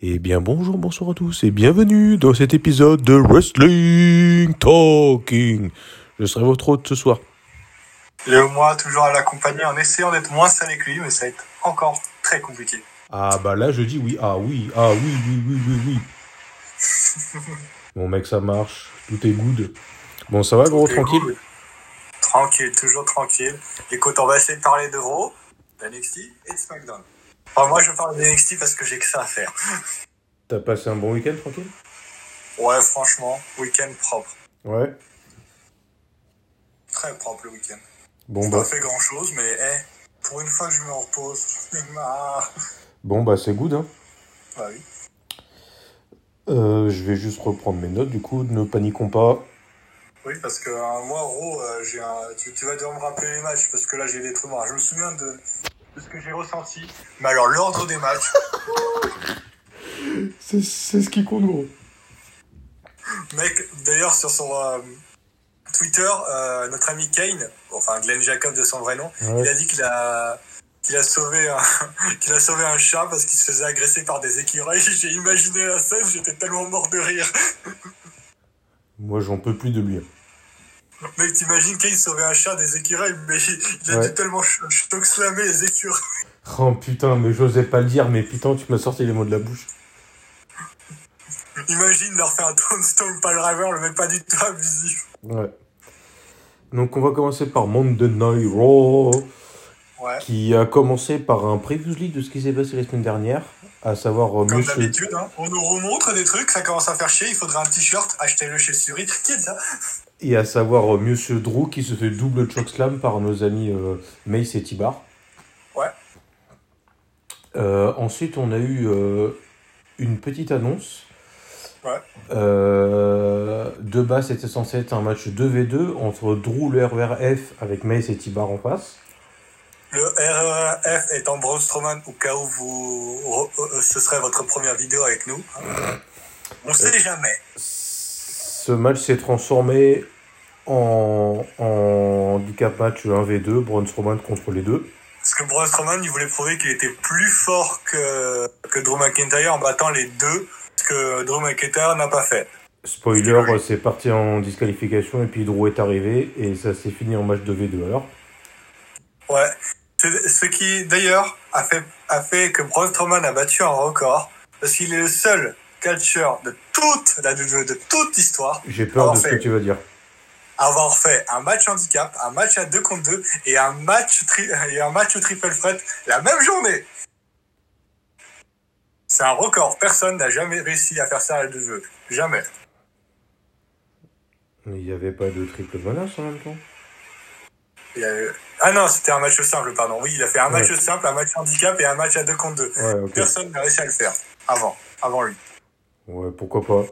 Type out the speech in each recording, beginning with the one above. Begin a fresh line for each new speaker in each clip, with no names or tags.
Eh bien bonjour, bonsoir à tous et bienvenue dans cet épisode de Wrestling Talking. Je serai votre hôte ce soir.
Léo, moi, toujours à l'accompagner en essayant d'être moins salé que lui, mais ça va être encore très compliqué.
Ah bah là je dis oui, ah oui, ah oui, oui, oui, oui, oui. Bon mec ça marche, tout est good. Bon ça va gros, tranquille.
Tranquille, toujours tranquille. Écoute, on va essayer de parler de Raw, d'NXT et de SmackDown. Enfin, moi, je parle de NXT parce que j'ai que ça à faire.
T'as passé un bon week-end tranquille?
Ouais, franchement, week-end propre.
Ouais.
Très propre le week-end.
Bon
J'ai
bah,
pas fait grand-chose, mais eh, pour une fois que je me repose, marre.
bon bah c'est good hein.
Bah oui.
Euh, je vais juste reprendre mes notes du coup, ne paniquons pas.
Oui, parce que euh, moi, Raw, euh, j'ai un... tu, tu vas devoir me rappeler les matchs, parce que là, j'ai des trucs noirs. Je me souviens de, de ce que j'ai ressenti. Mais alors, l'ordre des matchs,
C'est c'est ce qui compte gros.
Mec, d'ailleurs, sur son euh, Twitter, euh, notre ami Kane, enfin Glenn Jacob de son vrai nom,
Ouais.
il a dit qu'il a, qu'il a, sauvé un, qu'il a sauvé un chat parce qu'il se faisait agresser par des écureuils. J'ai imaginé la scène, j'étais tellement mort de rire.
Moi j'en peux plus de lui.
Mec, t'imagines Kane sauver un chat des écureuils, mais il, a
Ouais.
dû tellement ch- choc-slammer les écureuils.
Oh putain, mais j'osais pas le dire, mais putain tu m'as sorti les mots de la bouche.
Imagine leur faire un Tombstone Pile Driver, le mec pas du tout abusif.
Ouais. Donc on va commencer par Monday Night Raw,
Ouais.
qui a commencé par un previously de ce qui s'est passé la semaine dernière, à savoir euh,
Comme
Monsieur
d'habitude, hein, on nous remontre des trucs, ça commence à faire chier, il faudrait un t-shirt, achetez-le chez Suri, t'inquiète ça?
Et à savoir euh, Monsieur Drew qui se fait double chokeslam par nos amis euh, Mace et Tibar.
Ouais.
Euh, ensuite on a eu euh, une petite annonce.
Ouais.
De base, c'était censé être un match 2v2 entre Drew, le RRF, avec Mace et Tibar en face.
Le RRF étant Braun Strowman, au cas où vous, ce serait votre première vidéo avec nous. On sait jamais.
Ce match s'est transformé en, en handicap match 1v2, Braun Strowman contre les deux.
Parce que Braun Strowman, il voulait prouver qu'il était plus fort que, que Drew McIntyre en battant les deux, ce que Drew McIntyre n'a pas fait.
Spoiler, euh, c'est parti en disqualification et puis Drew est arrivé et ça s'est fini en match 2v2 alors.
Ouais. Ce qui, d'ailleurs, a fait, a fait que Braun Strowman a battu un record, parce qu'il est le seul catcheur de toute la de toute l'histoire,
J'ai peur de ce que tu vas dire.
avoir fait un match handicap, un match à 2 contre 2 et un match, tri- et un match triple threat la même journée. C'est un record. Personne n'a jamais réussi à faire ça à la WWE. Jamais.
Mais il n'y avait pas de triple menace en même temps.
Ah non, c'était un match simple, pardon. Oui, il a fait un match
Ouais.
simple, un match handicap et un match à 2 contre 2.
Ouais, ok.
Personne n'a réussi à le faire avant, avant lui.
Ouais, pourquoi pas.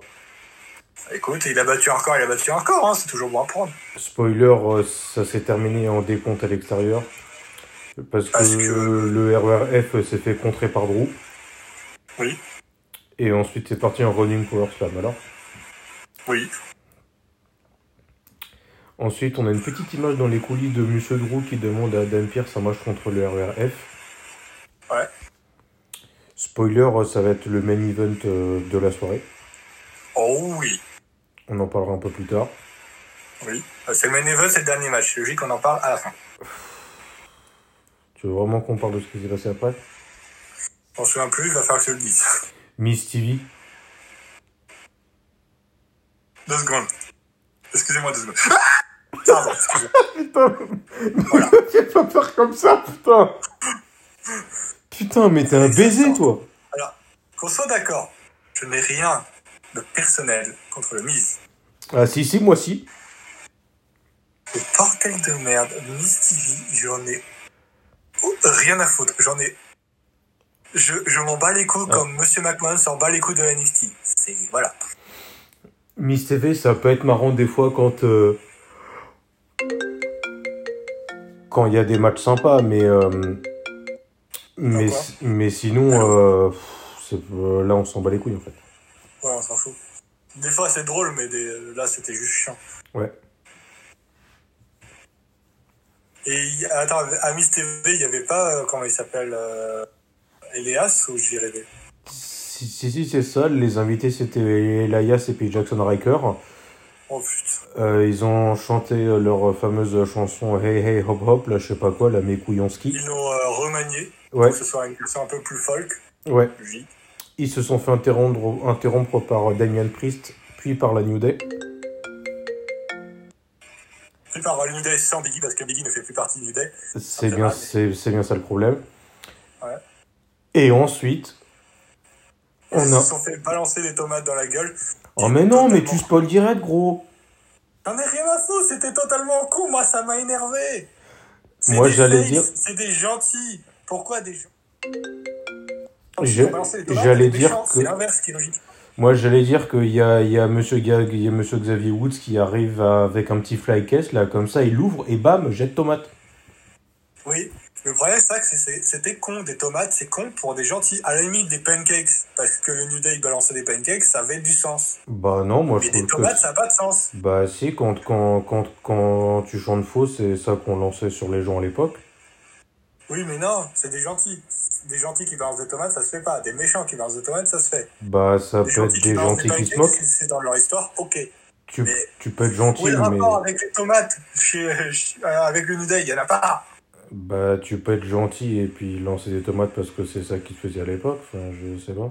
Écoute, il a battu un record, il a battu un record, hein, c'est toujours bon à prendre.
Spoiler, euh, ça s'est terminé en décompte à l'extérieur. Parce,
Parce
que,
que-
le RRF s'est fait contrer par Drew.
Oui.
Et ensuite c'est parti en running power slam alors.
Oui.
Ensuite on a une petite image dans les coulisses de Monsieur Drew qui demande à Dan Pierce un match contre le RRF.
Ouais.
Spoiler, ça va être le main event euh, de la soirée.
Oh oui.
On en parlera un peu plus tard.
Oui. Euh, C'est le main event, c'est le dernier match. C'est logique qu'on en parle à la fin.
Tu veux vraiment qu'on parle de ce qui s'est passé après?
Je m'en souviens plus, il va falloir que je le dise.
Miss TV.
Deux secondes. Excusez-moi deux secondes. Pardon, excusez-moi.
Putain, fais pas faire comme ça, putain Putain, mais t'es un baiser, toi
Alors, qu'on soit d'accord, je n'ai rien de personnel contre le Miz.
Ah si, si, moi si.
Le portail de merde, Miss TV, j'en ai oh, rien à foutre. J'en ai. Je, je m'en bats les couilles
Ah.
comme Monsieur McMahon s'en bat les couilles de la NXT. C'est. Voilà.
Miss TV, ça peut être marrant des fois quand... euh, Quand il y a des matchs sympas, mais... euh, Mais, mais sinon, euh, euh, là, on s'en bat les couilles, en fait.
Ouais, on s'en fout. Des fois c'est drôle, mais des... là c'était juste chiant.
Ouais.
Et attends, à Miss TV, il n'y avait pas, euh, comment il s'appelle, euh, Elias ou j'y rêvais
Si, si, si, c'est ça. Les invités, c'était Elias et puis Jackson Riker.
Oh putain.
Euh, ils ont chanté leur fameuse chanson Hey Hey Hop Hop, là, je sais pas quoi, la Mekouillonski.
Ils l'ont euh, remanié
Ouais,
ce soit une version un peu plus folk.
ouais.
Logique.
Ils se sont fait interrompre, interrompre par Damian Priest, puis par la New Day.
Puis par le New Day sans Biggie parce que Biggie ne fait plus partie du New Day.
C'est bien, c'est, bien ça le problème.
Ouais.
Et ensuite, on
Ils
a.
se sont fait balancer des tomates dans la gueule.
Oh mais non, mais tu
Totalement.
spoil direct, gros.
J'en ai rien à foutre, c'était totalement con, moi ça m'a énervé.
Moi, j'allais dire-
C'est des gentils. Pourquoi des gens
j'allais dire que-
C'est l'inverse qui est logique.
Moi, j'allais dire qu'il y a, y, a monsieur Ga- il y a Monsieur Xavier Woods qui arrive avec un petit fly case, là, comme ça, il l'ouvre et bam, jette tomate.
Oui, le problème c'est que c'était con, des tomates, c'est con pour des gentils. À la limite des pancakes, parce que le New Day balançait des pancakes, ça avait du sens.
Bah non, moi je
Mais des
trouve
tomates,
que...
ça n'a pas de sens.
Bah si, quand, quand, quand, quand tu chantes faux, c'est ça qu'on lançait sur les gens à l'époque.
Oui, mais non, c'est des gentils. Des gentils qui balancent des tomates, ça se fait pas. Des méchants qui balancent des tomates, ça se fait.
Bah ça
Des
peut être des gentils qui se moquent.
c'est dans leur histoire, ok.
Tu,
mais-
tu peux être gentil, mais...
rapport avec les tomates chez, euh, avec le New Day, il y en a pas.
Bah tu peux être gentil et puis lancer des tomates parce que c'est ça qui se faisait à l'époque, enfin je sais pas.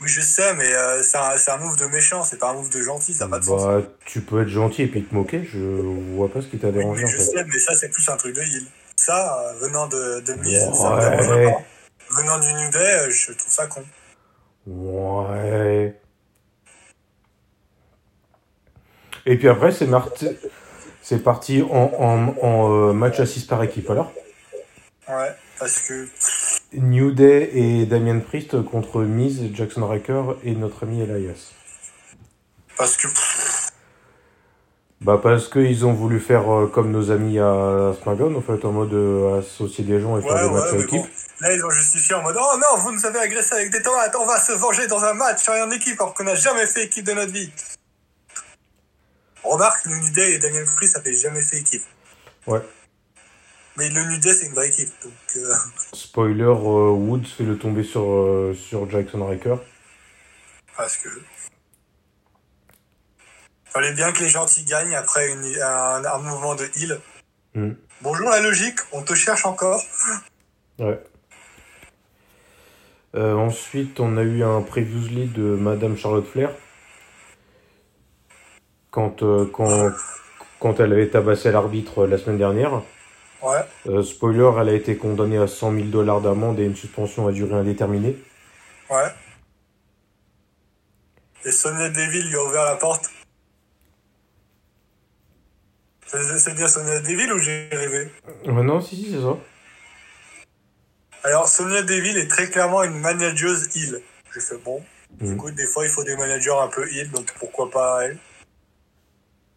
Oui, je sais, mais euh, c'est un, c'est un move de méchant, c'est pas un move de gentil, ça n'a pas de sens.
Bah tu peux être gentil et puis te moquer, je vois pas ce qui t'a
Oui,
dérangé
mais
en
je
fait.
sais, mais ça, c'est plus un truc de heal. Ça, euh, venant de, de Miz,
Ouais.
Venant du New Day, euh, je trouve ça con.
Ouais. Et puis après, c'est marti- c'est parti en, en, en, euh, match à 6 par équipe. Alors,
Ouais, parce que
New Day et Damien Priest contre Miz, Jackson Riker et notre ami Elias.
parce que
Bah parce qu'ils ont voulu faire euh, comme nos amis à SmackDown, en fait, en mode euh, associer des gens et faire
ouais,
des matchs à équipe.
bon. Là, ils ont justifié en mode Oh non, vous nous avez agressé avec des tomates, on va se venger dans un match en équipe alors qu'on n'a jamais fait équipe de notre vie. Remarque, le New Day et Daniel Priest, ça fait jamais fait équipe.
Ouais.
Mais le New Day, c'est une vraie équipe. Donc, euh,
Spoiler, euh, Woods fait le tomber sur, sur Jackson Riker.
parce que. Fallait bien que les gentils gagnent après une, un, un mouvement de heal.
Hmm.
Bonjour la logique, on te cherche encore.
Ouais. Euh, ensuite, on a eu un previously de Madame Charlotte Flair. Quand, euh, quand, quand elle avait tabassé l'arbitre euh, la semaine dernière.
Ouais.
Euh, spoiler, elle a été condamnée à 100 000 dollars d'amende et une suspension à durée indéterminée.
Ouais. Et Sonia Deville lui a ouvert la porte. C'est bien Sonia Deville ou j'ai rêvé
Euh, non, si, si, c'est ça.
Alors, Sonia Deville est très clairement une manageuse heal. J'ai fait bon.
Mhm.
Écoute, des fois, il faut des managers un peu heal, donc pourquoi pas elle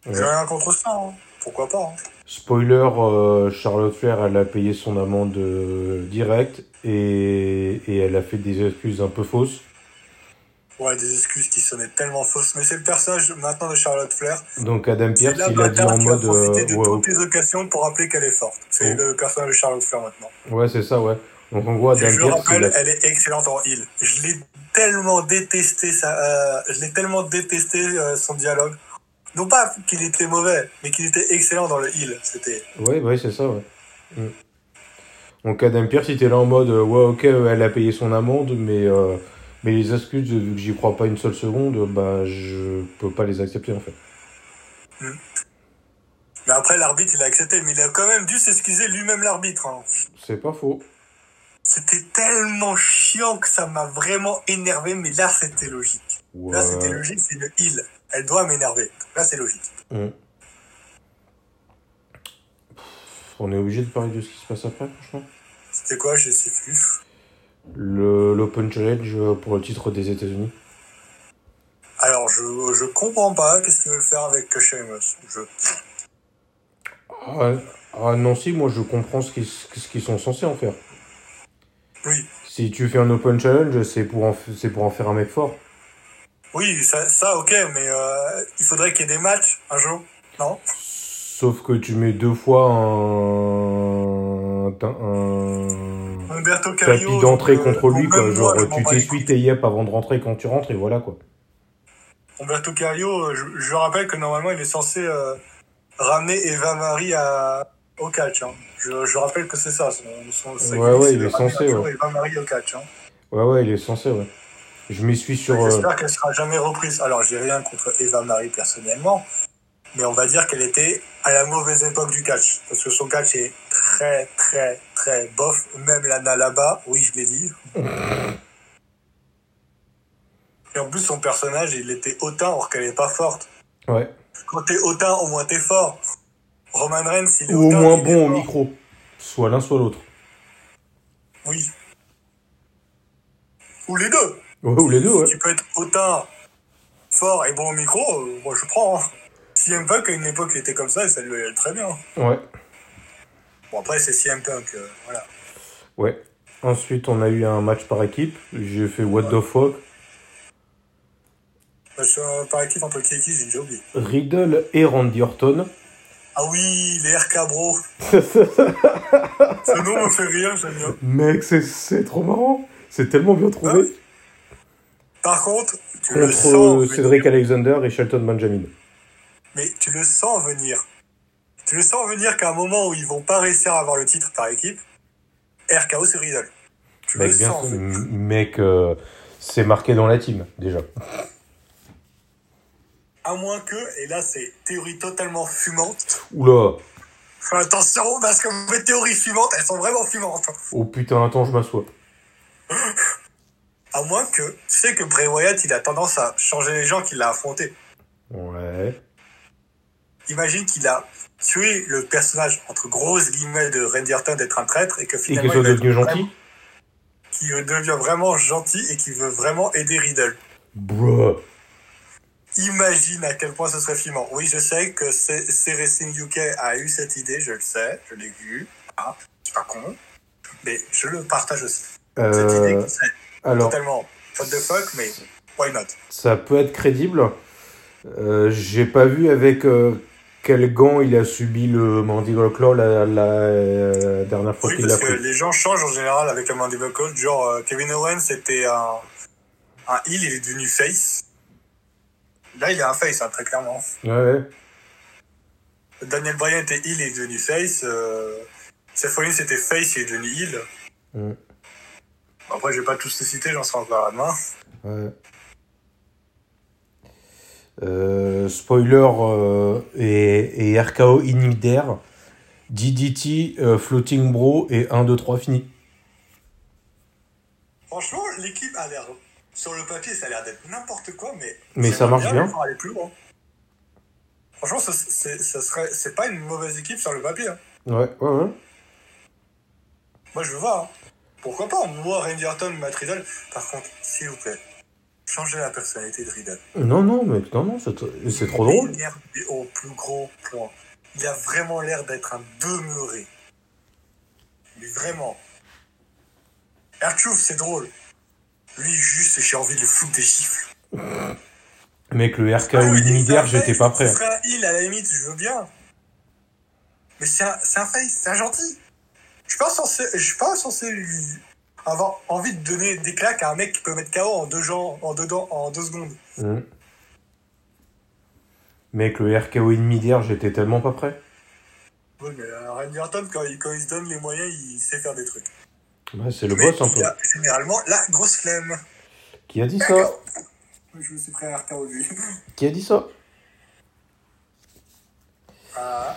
J'ai rien contre ça, hein. pourquoi pas. hein.
Spoiler, euh, Charlotte Flair, elle a payé son amende euh, directe et, et elle a fait des excuses un peu fausses.
Ouais, des excuses qui sonnaient tellement fausses, mais c'est le personnage maintenant de Charlotte Flair.
Donc Adam Pierce, il a dit en mode...
profité
euh,
de
ouais,
toutes les occasions pour rappeler qu'elle est forte. C'est
Oh.
le personnage de Charlotte Flair maintenant.
ouais, c'est ça, ouais. Donc en gros, Adam
Et je
Pierce, il
rappelle,
a...
elle est excellente en heal. Je l'ai tellement détesté, ça, euh, je l'ai tellement détesté euh, son dialogue. Non pas qu'il était mauvais, mais qu'il était excellent dans le heal. C'était.
Ouais, ouais, c'est ça, ouais. Mm. Donc Adam Pierce, il était là en mode, ouais, ok, elle a payé son amende, mais, euh, mais les excuses, vu que j'y crois pas une seule seconde, bah, je peux pas les accepter, en fait.
Mais après, l'arbitre, il a accepté, mais il a quand même dû s'excuser lui-même l'arbitre. hein.
C'est pas faux.
C'était tellement chiant que ça m'a vraiment énervé, mais là, c'était logique.
Ouais.
Là, c'était logique, c'est une heal. Elle doit m'énerver. Là, c'est logique.
Mm. On est obligé de parler de ce qui se passe après, franchement.
C'était quoi, je sais plus.
Le, L'Open Challenge pour le titre des États-Unis.
Alors, je, je comprends pas qu'est-ce qu'ils veulent faire avec Sheamus? Je,
Ah, ah non, si, moi je comprends ce qu'ils, sont censés en faire.
oui.
Si tu fais un Open Challenge, c'est pour en, pour en faire un mec fort.
Oui, ça, ça ok, mais euh, il faudrait qu'il y ait des matchs un jour, non?
Sauf que tu mets deux fois un. un, tapis d'entrée
donc, euh,
contre lui, quoi. Genre,
moi,
tu t'essuies tes yep avant de rentrer quand tu rentres, et voilà, quoi.
Humberto Carrillo, euh, je, je rappelle que normalement il est censé euh, ramener Eva Marie à, au catch. Hein. Je, je rappelle que c'est ça. Son, son,
Ouais, ouais, il est censé, ouais.
Eva Marie au catch. Hein.
Ouais, ouais, il est censé, ouais. Je m'y suis sur. euh,
J'espère qu'elle sera jamais reprise. Alors j'ai rien contre Eva Marie personnellement, mais on va dire qu'elle était à la mauvaise époque du catch. Parce que son catch est très très très bof. Même Lana là-bas, oui je l'ai dit. Et en plus son personnage il était hautain alors qu'elle est pas forte.
Ouais.
Quand t'es hautain, au moins t'es fort. Roman Reigns, il est
Ou au moins
il
bon au micro. Soit l'un, soit l'autre.
Oui. Ou les deux.
Ouais, ou les deux, ouais.
Tu peux être hautain, fort et bon au micro, euh, moi je prends. Hein. CM Punk à une époque il était comme ça et ça lui allait très bien.
Ouais.
Bon après c'est CM Punk, euh, voilà.
Ouais. Ensuite, on a eu un match par équipe. J'ai fait What the fuck.
Que euh, par équipe entre qui et qui, j'ai déjà oublié.
Riddle et Randy Orton.
Ah oui, les RK bro. Ce nom me fait rire, j'aime bien.
Mec, c'est- trop marrant. C'est tellement bien trouvé.
Par contre, tu le
Contre
sens
euh,
venir.
Cédric Alexander et Shelton Benjamin.
Mais tu le sens venir. Tu le sens venir qu'à un moment où ils vont pas réussir à avoir le titre par équipe, RKO c'est Riddle. Tu le
Mec, bien
sens.
M- Mec, euh, c'est marqué dans la team, déjà.
À moins que, et là c'est théorie totalement fumante.
Oula.
Attention parce que mes théories fumantes, elles sont vraiment fumantes.
Oh putain, attends, je m'assois.
À moins que, tu sais que Bray Wyatt, il a tendance à changer les gens qu'il a affrontés.
Ouais.
Imagine qu'il a tué le personnage, entre grosses guillemets, de Randy Orton d'être un traître et que
Et
finalement
soit
il
devenu gentil
qu'il devient vraiment gentil et qu'il veut vraiment aider Riddle.
Bruh.
Imagine à quel point ce serait filmant. Oui, je sais que Racing UK a eu cette idée, je le sais, je l'ai vu. Ah, je suis pas con. Mais je le partage aussi. Cette idée
Euh,
qui serait
alors,
totalement what the fuck, mais why not?
ça peut être crédible. Euh, J'ai pas vu avec euh, quel gant il a subi le Mandible Claw la, la, euh, dernière fois
Oui,
qu'il l'a pris.
les gens changent en général avec le Mandible Claw. Genre, euh, Kevin Owens était un, un heel, il est devenu face. Là, il est un face, hein, très clairement.
Ouais, ouais.
Daniel Bryan était heel, il est devenu face. Euh, Seth Rollins était face, il est devenu heel.
Mm.
Après, je vais pas tous les citer, j'en serai encore à demain.
Ouais. Euh, spoiler euh, et, et RKO Inhibitor, DDT, euh, Floating Bro et 1, 2, 3 fini.
Franchement, l'équipe a l'air. Sur le papier, ça a l'air d'être n'importe quoi, mais.
Mais ça marche bien.
les voir aller plus loin. Franchement, ça, c'est, ça serait, c'est pas une mauvaise équipe sur le papier. hein.
Ouais, ouais, ouais.
Moi, je veux voir. hein. Pourquoi pas Moi, Randy Orton, Matt Riddle. Par contre, s'il vous plaît, changez la personnalité de Riddle.
Non, non, mec, non, non, c'est trop drôle.
M'énerve Au plus gros point. Il a vraiment l'air d'être un demeuré. Mais vraiment. Archouf, c'est drôle. Lui, juste, j'ai envie de le foutre des chiffres.
Mec, le RKO
Ah oui, c'est
Inhibitor,
un
j'étais pas prêt.
Heal, à la limite, je veux bien. Mais c'est un, c'est un face, c'est un gentil. Je suis pas censé, je suis pas censé lui avoir envie de donner des claques à un mec qui peut mettre KO en deux, gens, en deux, dents- en deux secondes.
Mm. Mec, le RKO Inhibitor, j'étais tellement pas prêt.
Oui, mais euh, Randy Orton, quand il, quand il se donne les moyens, il sait faire des trucs.
C'est le
mais
boss un
il
peu.
a généralement la grosse flemme.
Qui a dit ça
Je me suis pris un RKO lui.
Qui a dit ça
Ah.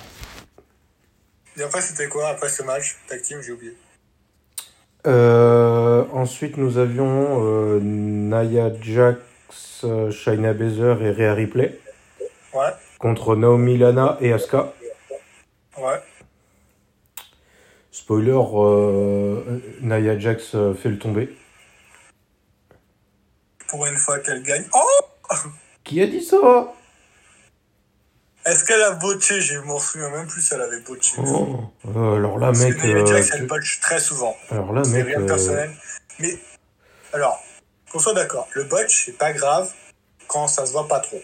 Et après, c'était quoi après ce match Tag team, j'ai oublié.
Euh, ensuite, nous avions euh, Nia Jax, euh, Shayna Baszler et Rhea Ripley
Ouais,
contre Naomi Lana et Asuka.
ouais.
Spoiler, euh, Nia Jax fait le tomber.
Pour une fois qu'elle gagne. Oh
Qui a dit ça?
Est-ce qu'elle a botché Je m'en souviens même plus elle avait botché.
Oh, euh, Alors là,
Parce
mec,
que
euh,
Jax,
tu-
elle botche très souvent.
alors là,
C'est
mec,
rien de
euh,
personnel. Mais, alors, qu'on soit d'accord, le botch, c'est pas grave quand ça se voit pas trop.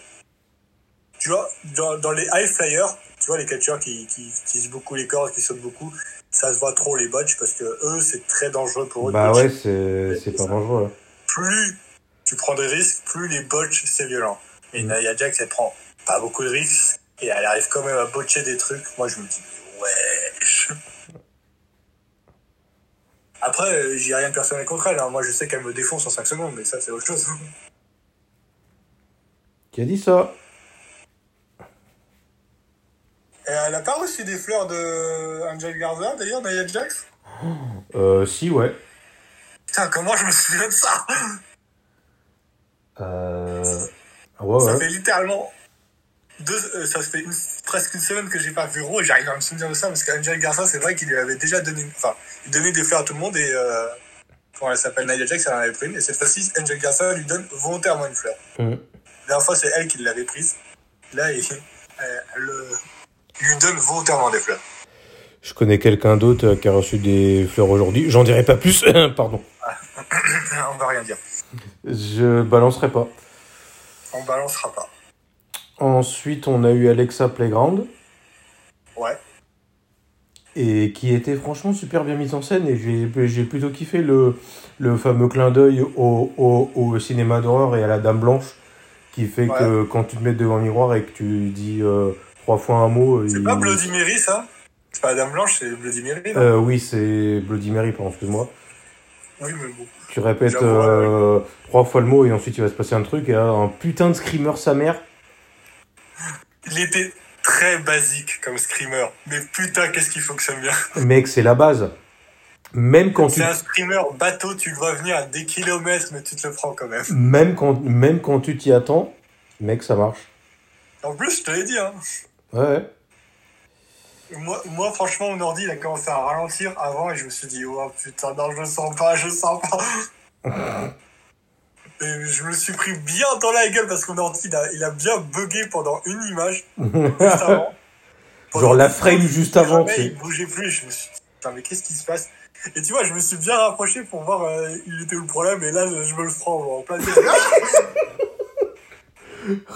Tu vois, dans, dans les high flyers, tu vois, les catcheurs qui, qui utilisent beaucoup les cordes, qui sautent beaucoup, ça se voit trop les botches parce que eux, c'est très dangereux pour eux.
Bah ouais, c'est pas dangereux.
Plus tu prends des risques, plus les botches, c'est violent. Et Nia Jax, elle prend pas beaucoup de risques et elle arrive quand même à botcher des trucs. Moi, je me dis, wesh. Après, j'ai rien de personnel contre elle. hein. Moi, je sais qu'elle me défonce en 5 secondes, mais ça, c'est autre chose.
Qui a dit ça
Et elle a pas reçu des fleurs de Angel Garza, d'ailleurs, Nia Jax
Euh, si, ouais.
Putain, comment je me souviens de ça?
Euh... Ouais,
Ça
ouais.
fait littéralement deux, euh, ça fait une- presque une semaine que j'ai pas vu Raw et j'arrive à me souvenir de ça parce qu'Angel Garza, c'est vrai qu'il lui avait déjà donné, enfin, il donnait des fleurs à tout le monde et euh, quand elle s'appelle Nia Jax, elle en avait pris une et cette fois-ci, Angel Garza lui donne volontairement une fleur.
Mhm.
La dernière fois, c'est elle qui l'avait prise. Là, il, elle, elle, euh, lui donne volontairement des fleurs.
Je connais quelqu'un d'autre euh, qui a reçu des fleurs aujourd'hui. J'en dirai pas plus. Pardon.
On va rien dire.
Je balancerai pas.
On balancera pas.
Ensuite, on a eu Alexa Playground.
Ouais.
Et qui était franchement super bien mise en scène. Et j'ai plutôt kiffé le, le fameux clin d'œil au, au, au cinéma d'horreur et à la Dame Blanche. Qui fait
Ouais.
que quand tu te mets devant le miroir et que tu dis euh, trois fois un mot.
C'est
il-
pas Bloody Mary, ça? C'est pas Dame Blanche, c'est Bloody Mary,
Euh, oui, c'est Bloody Mary, pardon, excuse-moi.
Oui, mais bon.
Tu répètes euh, trois fois le mot et ensuite il va se passer un truc et un putain de screamer sa mère.
Il était très basique comme screamer. Mais putain, qu'est-ce qui fonctionne bien.
Mec, c'est la base. Même quand tu
C'est un screamer bateau, tu le vois venir à des kilomètres, mais tu te le prends quand même.
même quand même quand tu t'y attends, mec, ça marche.
En plus, je te l'ai dit, hein.
Ouais.
Moi, moi, franchement, mon ordi, il a commencé à ralentir avant et je me suis dit, oh putain, non, je le sens pas, je le sens pas. Et je me suis pris bien dans la gueule parce que mon ordi, il a, il a bien bugué pendant une image, juste avant.
Genre la frame juste avant.
Il bougeait plus, je me suis dit, mais qu'est-ce qui se passe? Et tu vois, je me suis bien rapproché pour voir euh, il était où le problème et là, je, je me le prends en plein.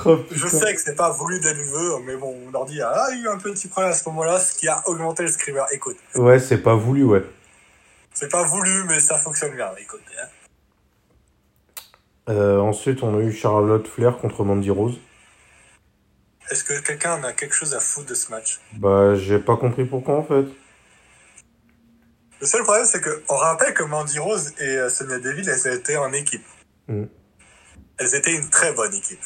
Oh,
Je sais que c'est pas voulu d'être vœu, mais bon, mon ordi a eu un petit problème à ce moment-là, ce qui a augmenté le screamer. Écoute,
Ouais, c'est pas voulu, ouais.
c'est pas voulu, mais ça fonctionne bien. Écoute, hein.
Euh, ensuite, on a eu Charlotte Flair contre Mandy Rose.
est-ce que quelqu'un en a quelque chose à foutre de ce match?
Bah, j'ai pas compris pourquoi en fait.
Le seul problème, c'est que on rappelle que Mandy Rose et euh, Sonia Deville, elles étaient en équipe.
Mm.
Elles étaient une très bonne équipe.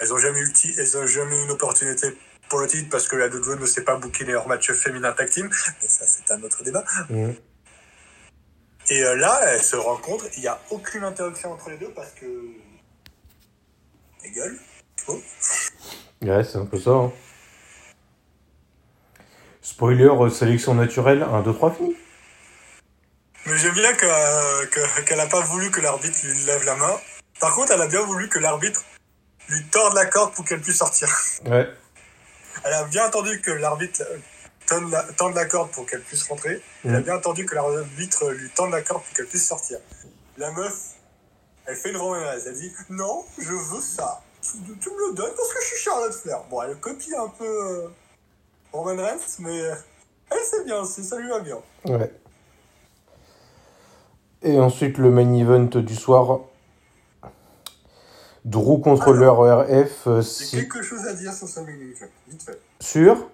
Elles ont jamais eu, elles ont jamais eu une opportunité pour le titre parce que la WWE ne sait pas booker les hors matchs féminins tag team. Mais ça, c'est un autre débat.
Mm.
Et euh, là, elles se rencontrent. Il n'y a aucune interaction entre les deux parce que. Les gueules. Oh.
Ouais, c'est un peu ça. hein. Spoiler, euh, sélection naturelle, 1, 2, 3, fini.
Mais j'aime bien que, euh, que- qu'elle n'a pas voulu que l'arbitre lui lève la main. Par contre, elle a bien voulu que l'arbitre lui torde la corde pour qu'elle puisse sortir.
Ouais.
Elle a bien entendu que l'arbitre tende la, la corde pour qu'elle puisse rentrer. Elle a
Mm.
bien entendu que l'arbitre lui tende la corde pour qu'elle puisse sortir. La meuf, elle fait une romaise. Elle dit Non, je veux ça. Tu, tu me le donnes parce que je suis Charlotte Flair. Bon, elle copie un peu euh, Roman Reigns, mais euh, elle sait bien aussi, ça lui va bien.
Ouais. Et ensuite, le main event du soir. Drew contre le RF. euh,
J'ai quelque chose à dire sur ce main event, vite fait.
Sur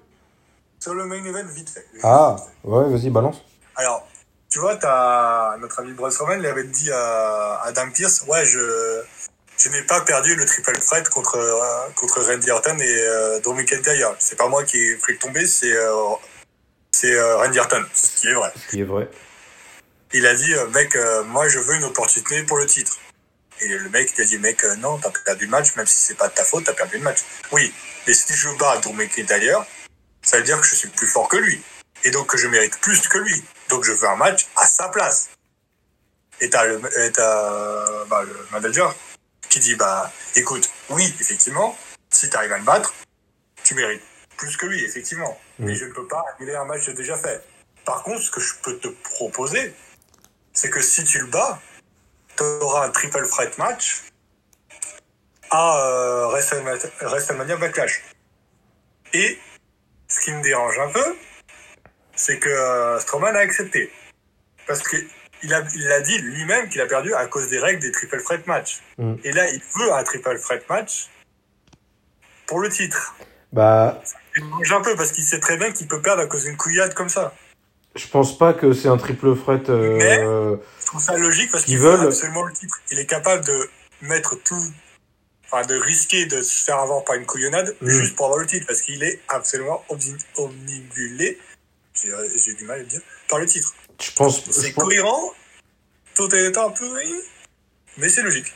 Sur le main event, vite fait.
Ah, ouais, vas-y, balance.
Alors, tu vois, t'as notre ami Braun Strowman il avait dit à Adam Pierce, ouais, je je n'ai pas perdu le triple threat contre euh, contre Randy Orton et euh, Drew McIntyre. C'est pas moi qui ai fait le tomber, c'est euh, c'est euh, Randy Orton, ce qui est vrai.
Ce qui est vrai.
Il a dit, euh, mec, moi je veux une opportunité pour le titre. Et le mec il a dit, mec, non, t'as perdu le match, même si c'est pas de ta faute, t'as perdu le match. Oui, mais si je bats Drew McIntyre, ça veut dire que je suis plus fort que lui. Et donc que je mérite plus que lui. Donc je veux un match à sa place. Et t'as le, et bah, le manager qui dit, bah, écoute, oui, effectivement, si t'arrives à le battre, tu mérites plus que lui, effectivement. Mais je ne peux pas annuler un match déjà fait. Par contre, ce que je peux te proposer, c'est que si tu le bats, tu auras un triple threat match à euh, WrestleMania Backlash. Et ce qui me dérange un peu, c'est que euh, Strowman a accepté. Parce qu'il a, il a dit lui-même qu'il a perdu à cause des règles des triple threat match.
Mm.
Et là, il veut un triple threat match pour le titre.
Bah,
Il mange un peu parce qu'il sait très bien qu'il peut perdre à cause d'une couillade comme ça.
je pense pas que c'est un triple fret. euh,
Je trouve ça logique parce qu'il
Ils
veut
veulent-
absolument le titre. Il est capable de mettre tout, enfin de risquer de se faire avoir par une couillonnade
Mm.
juste pour avoir le titre parce qu'il est absolument omni- omnibulé, j'ai j'ai du mal à le dire, par le titre.
je pense.
C'est
je pense-
cohérent, tout est un peu, mais c'est logique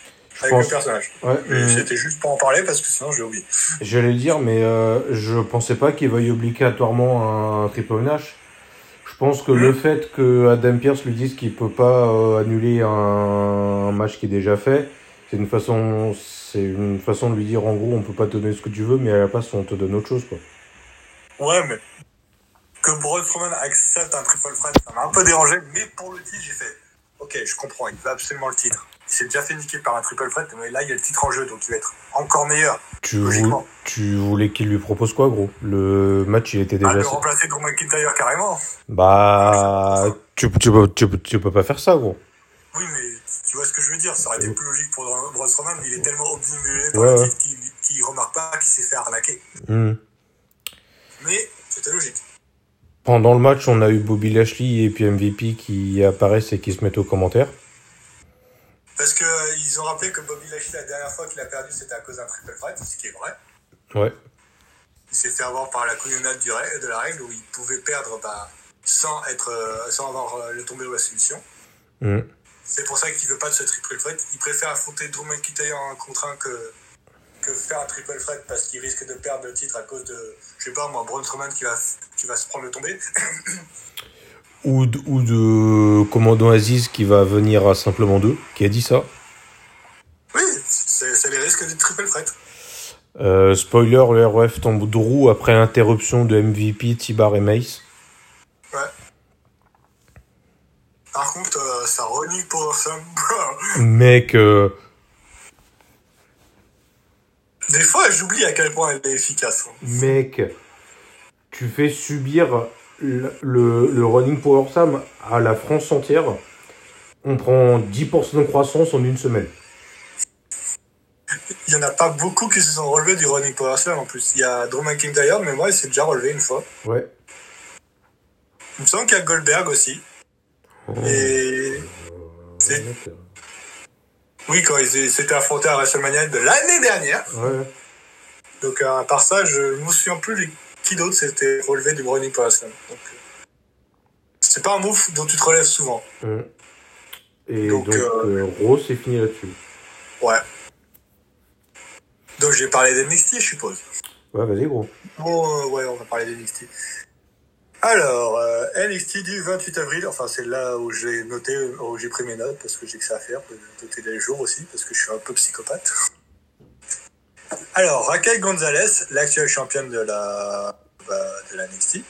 avec
pense-
le personnage.
Ouais,
Mais. C'était juste pour en parler parce que sinon j'ai oublié.
J'allais le dire, mais euh, je pensais pas qu'il veuille obligatoirement un triple Nash. Je pense que le fait que Adam Pierce lui dise qu'il peut pas euh, annuler un, un match qui est déjà fait, c'est une façon, c'est une façon de lui dire en gros on peut pas te donner ce que tu veux, mais à la place on te donne autre chose quoi.
Ouais, mais que Strowman accepte un triple threat, ça m'a un peu dérangé, mais pour le titre, j'ai fait, ok, je comprends, il veut absolument le titre. Il s'est déjà fait niquer par un triple threat, mais là, il y a le titre en jeu, donc il va être encore meilleur.
Tu,
Logiquement.
vou- tu voulais qu'il lui propose quoi gros? Le match il était
Ah,
déjà.
de remplacer Drew McIntyre carrément.
Bah, tu, tu, peux, tu, peux- tu peux pas faire ça gros.
Oui, mais dire, ça aurait été plus logique pour Braun Strowman, mais il est tellement obnubilé par
Ouais,
le
ouais.
titre qu'il qu'il remarque pas qu'il s'est fait arnaquer.
Hmm.
Mais c'était logique.
Pendant le match, on a eu Bobby Lashley et puis MVP qui apparaissent et qui se mettent aux commentaires.
Parce que euh, ont rappelé que Bobby Lashley, la dernière fois qu'il a perdu, c'était à cause d'un triple threat, ce qui est vrai.
Ouais.
Il s'est fait avoir par la couillonnade de la règle où il pouvait perdre bah, sans, être, euh, sans avoir euh, le tombé ou la soumission.
Hmm.
C'est pour ça qu'il veut pas de ce triple threat. Il préfère affronter Drew McIntyre en un contre un que, que faire un triple threat parce qu'il risque de perdre le titre à cause de, je sais pas moi, Braun Strowman qui va, qui va se prendre le tombé.
Ou de, ou de Commandant Aziz qui va venir à simplement deux, qui a dit ça?
Oui, c'est c'est les risques du triple threat.
Euh, spoiler, le RF tombe Drew après interruption de MVP, Tibar et Mace.
Ouais. Par contre, euh, ça renie pour ça.
Mec, euh,
Des fois, j'oublie à quel point elle est efficace. hein.
mec, tu fais subir le, le, le running Power Sam à la France entière. On prend 10% de croissance en une semaine.
Il y en a pas beaucoup qui se sont relevés du running power slam en plus. Il y a Drew McIntyre, mais moi, il s'est déjà relevé une fois.
Ouais.
Il me semble qu'il y a Goldberg aussi. Et C'est- oui, quand ils s'étaient affrontés à WrestleMania de l'année dernière.
Ouais.
Donc, à part ça, je ne me souviens plus qui d'autre s'était relevé du running power slam. Donc, euh, c'est pas un move dont tu te relèves souvent.
Et
Donc,
donc,
euh,
euh, Rose, c'est fini là-dessus.
Ouais. Donc, j'ai parlé d'NXT, je suppose.
Ouais, vas-y, gros.
Bon, euh, ouais, on va parler d'NXT. Alors, euh, NXT du 28 avril, enfin c'est là où j'ai noté, où j'ai pris mes notes parce que j'ai que ça à faire, de noter les jours aussi parce que je suis un peu psychopathe. Alors, Raquel Gonzalez, l'actuelle championne de la bah, de la NXT,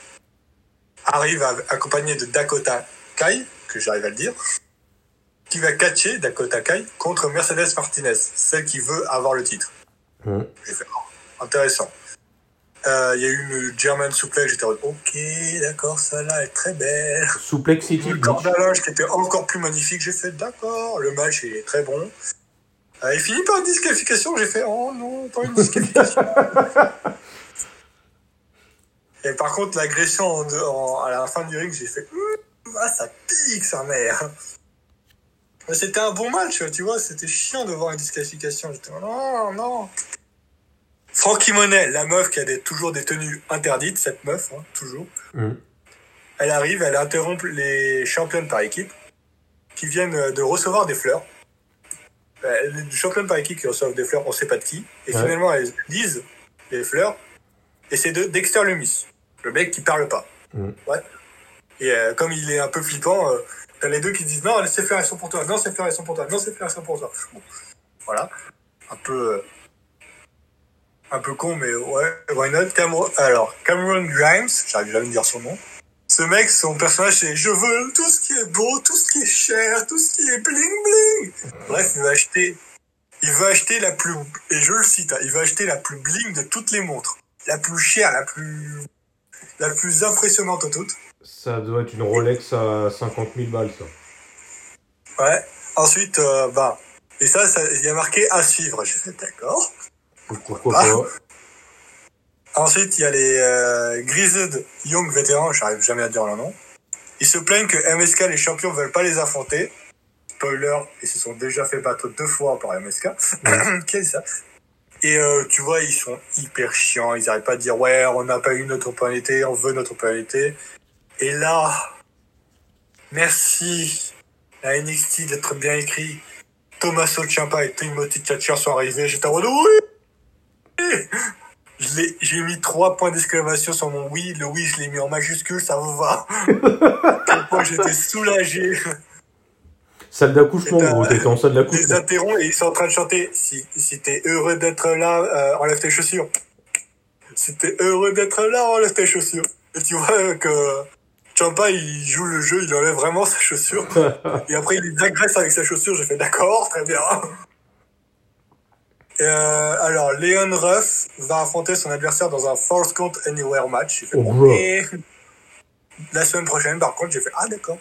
arrive à- accompagnée de Dakota Kai, que j'arrive à le dire, qui va catcher Dakota Kai contre Mercedes Martinez, celle qui veut avoir le titre. Oh, intéressant. Euh, Il y a eu une German suplex, j'étais en mode, ok, d'accord, celle-là est très belle.
Suplex City,
à linge qui était encore plus magnifique, j'ai fait d'accord, le match est très bon. Euh, il finit par une disqualification, j'ai fait oh non, pas une disqualification. Et par contre, l'agression en- en- à la fin du ring, j'ai fait Hum, ah ça pique sa mère. Mais c'était un bon match, tu vois, c'était chiant de voir une disqualification. J'étais non, non. Frankie Monet, la meuf qui a des- toujours des tenues interdites, cette meuf, hein, toujours.
Hmm.
Elle arrive, elle interrompt les championnes par équipe qui viennent euh, de recevoir des fleurs. Euh, Les championnes par équipe qui reçoivent des fleurs, on sait pas de qui. Et
Ouais.
finalement, elles lisent les fleurs. Et c'est de Dexter Lumis, le mec qui parle pas.
Mhm.
Ouais. Et euh, comme il est un peu flippant, euh, t'as les deux qui disent non, ces fleurs elles sont pour toi, non, ces fleurs elles sont pour toi, non, ces fleurs elles sont pour toi. Bon. Voilà. Un peu. euh, un peu con, mais ouais, why not? Cameron, alors, Cameron Grimes, j'arrive jamais à dire son nom. Ce mec, son personnage, c'est je veux tout ce qui est beau, tout ce qui est cher, tout ce qui est bling bling. Bref, il va acheter, il va acheter la plus, et je le cite, hein, il va acheter la plus bling de toutes les montres. La plus chère, la plus, la plus impressionnante de toutes.
Ça doit être une Rolex à 50 000 balles, ça.
Ouais. Ensuite, euh, bah, et ça, ça, il y a marqué à suivre. J'ai fait d'accord.
Pourquoi
Ah.
pas
Ensuite, il y a les euh, Grizzled Young vétérans, j'arrive jamais à dire leur nom. Ils se plaignent que MSK, les champions, veulent pas les affronter. Spoiler, ils se sont déjà fait battre deux fois par MSK. Quel ça? Et euh, tu vois, ils sont hyper chiants. Ils arrêtent pas de dire ouais, on n'a pas eu notre opportunité, on veut notre opportunité. Et là, merci à NXT d'être bien écrit. Tommaso Ciampa et Timothy Thatcher sont arrivés. J'étais en mode oui. Je l'ai- J'ai mis trois points d'exclamation sur mon oui. Le oui, je l'ai mis en majuscule, ça vous va. Moi, j'étais soulagé.
Salle d'accouchement, gros. T'étais en salle
Les
d'accouchement.
interromps et ils sont en train de chanter. Si, si t'es heureux d'être là, euh, enlève tes chaussures. Si t'es heureux d'être là, enlève tes chaussures. Et tu vois que Champa, il joue le jeu, il enlève vraiment sa chaussure. Et après, il les agresse avec sa chaussure. J'ai fait d'accord, très bien. Euh, alors, Leon Ruff va affronter son adversaire dans un Force Count Anywhere match. Fait,
Oh,
et la semaine prochaine, par contre, j'ai fait, ah, d'accord.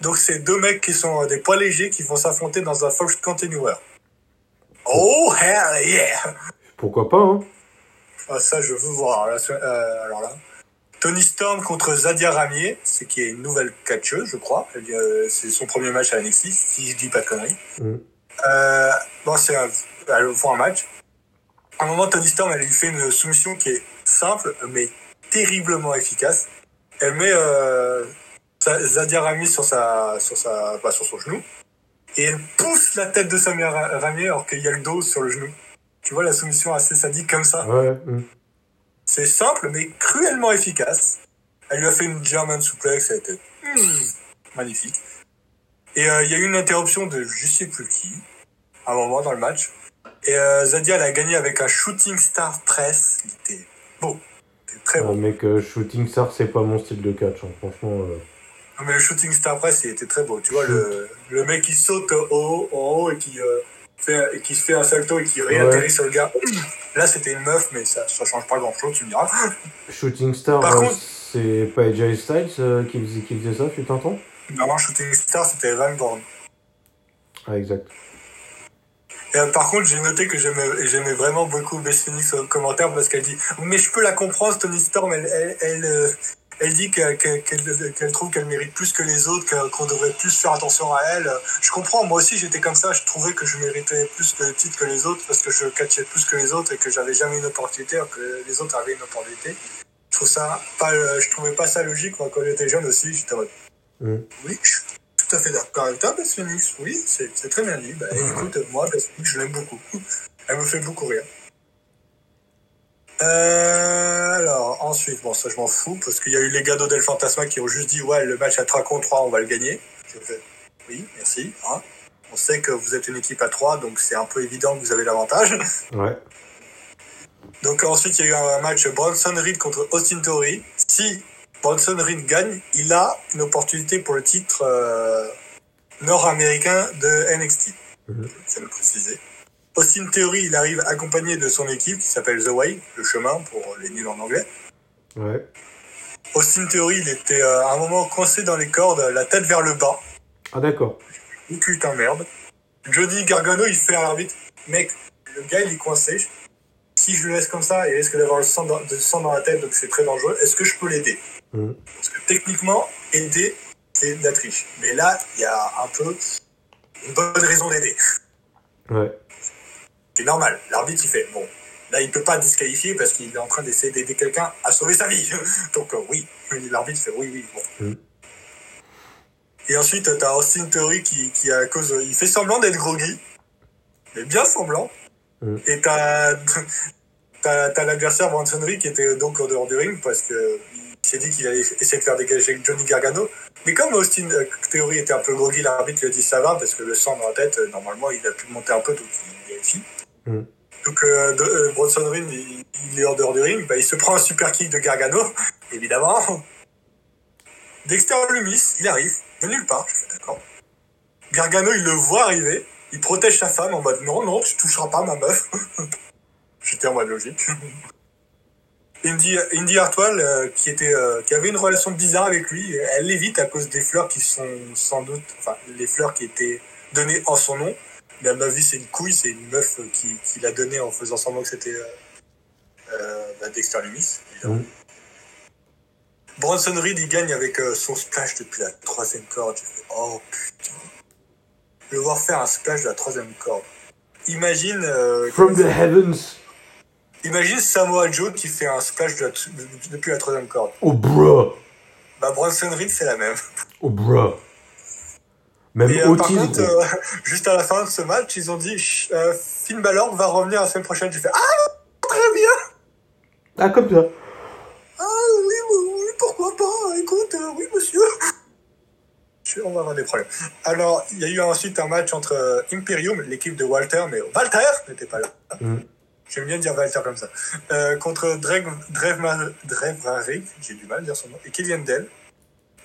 Donc, c'est deux mecs qui sont euh, des poids légers qui vont s'affronter dans un Force Count Anywhere. Oh, hell yeah!
Pourquoi pas, hein?
Ah, ça, je veux voir. Euh, alors là. Tony Storm contre Zadia Ramier, c'est qui est une nouvelle catcheuse, je crois. Euh, C'est son premier match à NXT, si je dis pas de conneries.
Mm.
Euh, bon, c'est un, elles font un match. À un moment, Tony Storm, elle lui fait une soumission qui est simple, mais terriblement efficace. Elle met euh, Zadia Ramier sur sa, sur sa, bah, sur son genou, et elle pousse la tête de Samia Ra- Ramier alors qu'il y a le dos sur le genou. Tu vois la soumission assez sadique comme ça.
Ouais.
C'est simple, mais cruellement efficace. Elle lui a fait une German suplex, a été hmm, magnifique. Et euh, il y a eu une interruption de je sais plus qui, à un moment dans le match. Et euh, Zadia, elle a gagné avec un Shooting Star Press. Il était beau. C'était très
Ah,
beau.
mec, Shooting Star, c'est pas mon style de catch, hein. franchement. euh.
Non, mais le Shooting Star Press, il était très beau. Tu vois, le, le mec qui saute au haut, en haut et qui, euh, fait, et qui se fait un salto et qui réatterrit
Ouais.
sur le gars. Là, c'était une meuf, mais ça, ça change pas grand chose, tu me diras.
Shooting Star,
Par
euh,
contre-
c'est pas AJ Styles euh, qui, faisait, qui faisait ça, un temps
Normalement, Shooting Star, c'était Van Born.
Ah, exact.
Et, euh, par contre, j'ai noté que j'aimais vraiment beaucoup Beth Phoenix au commentaire parce qu'elle dit Mais je peux la comprendre, Tony Storm, elle, elle, elle, euh, elle dit qu'elle qu'elle- qu'elle trouve qu'elle mérite plus que les autres, qu'on devrait plus faire attention à elle. Je comprends, moi aussi j'étais comme ça, je trouvais que je méritais plus de titres que les autres parce que je catchais plus que les autres et que j'avais jamais une opportunité alors que les autres avaient une opportunité. Je trouve ça pas, euh, je trouvais pas ça logique moi, quand j'étais jeune aussi, j'étais en mode
Mm.
oui, tout à fait d'accord avec toi, Phoenix. Oui, c'est très bien dit. Bah, écoute, moi, Phoenix, je l'aime beaucoup. Elle me fait beaucoup rire. Euh, alors, ensuite, bon, ça, je m'en fous, parce qu'il y a eu les Gado del Fantasma qui ont juste dit, ouais, le match à 3 contre 3, on va le gagner. Je fais, oui, merci. hein. On sait que vous êtes une équipe à 3, donc c'est un peu évident que vous avez l'avantage.
Ouais.
Donc ensuite, il y a eu un match Bronson Reed contre Austin Theory. Si Bronson Reed gagne, il a une opportunité pour le titre euh, nord-américain de NXT.
Mhm.
Je vais le préciser. Austin Theory, il arrive accompagné de son équipe qui s'appelle The Way, le chemin pour les nuls en anglais.
Ouais.
Austin Theory, il était euh, à un moment coincé dans les cordes, la tête vers le bas.
Ah, d'accord.
Putain merde. Johnny Gargano, il fait à l'arbitre, mec, le gars il est coincé. Si je le laisse comme ça, il risque d'avoir le sang dans, de sang dans la tête, donc c'est très dangereux. Est-ce que je peux l'aider?
Mm.
Parce que techniquement, aider, c'est de la triche. Mais là, il y a un peu une bonne raison d'aider.
Ouais.
C'est normal. L'arbitre, il fait, bon, là, il peut pas disqualifier parce qu'il est en train d'essayer d'aider quelqu'un à sauver sa vie. Donc, euh, oui. L'arbitre fait, oui, oui, bon.
Mm.
Et ensuite, t'as Austin Theory qui, qui, à cause, il fait semblant d'être groggy, mais bien semblant.
Mm.
Et t'as, t'as, t'as l'adversaire Bronson Reed qui était donc en dehors du ring parce que il s'est dit qu'il allait essayer de faire dégager Johnny Gargano. Mais comme Austin euh, Theory était un peu groggy, l'arbitre lui a dit ça va parce que le sang dans la tête, euh, normalement, il a pu monter un peu, donc il vérifie.
Mm.
Donc euh, de- euh, Bronson Reed, il, il est en dehors du ring, bah, il se prend un super kick de Gargano, évidemment. Dexter Lumis, il arrive, de nulle part, je fais d'accord. Gargano, il le voit arriver, il protège sa femme en mode non, non, tu toucheras pas ma meuf. J'étais en mode logique. Indy, Indy Hartwell, euh, qui, était, euh, qui avait une relation bizarre avec lui, elle l'évite à cause des fleurs qui sont sans doute, enfin, les fleurs qui étaient données en son nom. La meuf, c'est une couille, c'est une meuf qui, qui l'a donné en faisant semblant que c'était euh, euh, bah, Dexter Lumis, évidemment.
Mhm.
Bronson Reed, il gagne avec euh, son splash depuis la troisième corde. J'ai fait, oh putain. Le voir faire un splash de la troisième corde. Imagine, euh,
From the heavens.
Imagine Samoa Joe qui fait un splash de la tr- de- depuis la troisième corde.
Oh, bruh.
Bah, Bronson Reed, c'est la même.
Oh, bruh. Même
Et euh, par
Otis,
contre, euh, juste à la fin de ce match, ils ont dit euh, Finn Balor va revenir la semaine prochaine. J'ai fait Ah, très bien
Ah, comme ça.
Ah oui, oui, pourquoi pas Écoute, euh, oui, monsieur. On va avoir des problèmes. Alors, il y a eu ensuite un match entre Imperium, l'équipe de Walter, mais Walter n'était pas là.
Mm.
J'aime bien dire Walter comme ça. Euh, contre Dreg, Drev, Marik, j'ai du mal à dire son nom, et Killian Dell.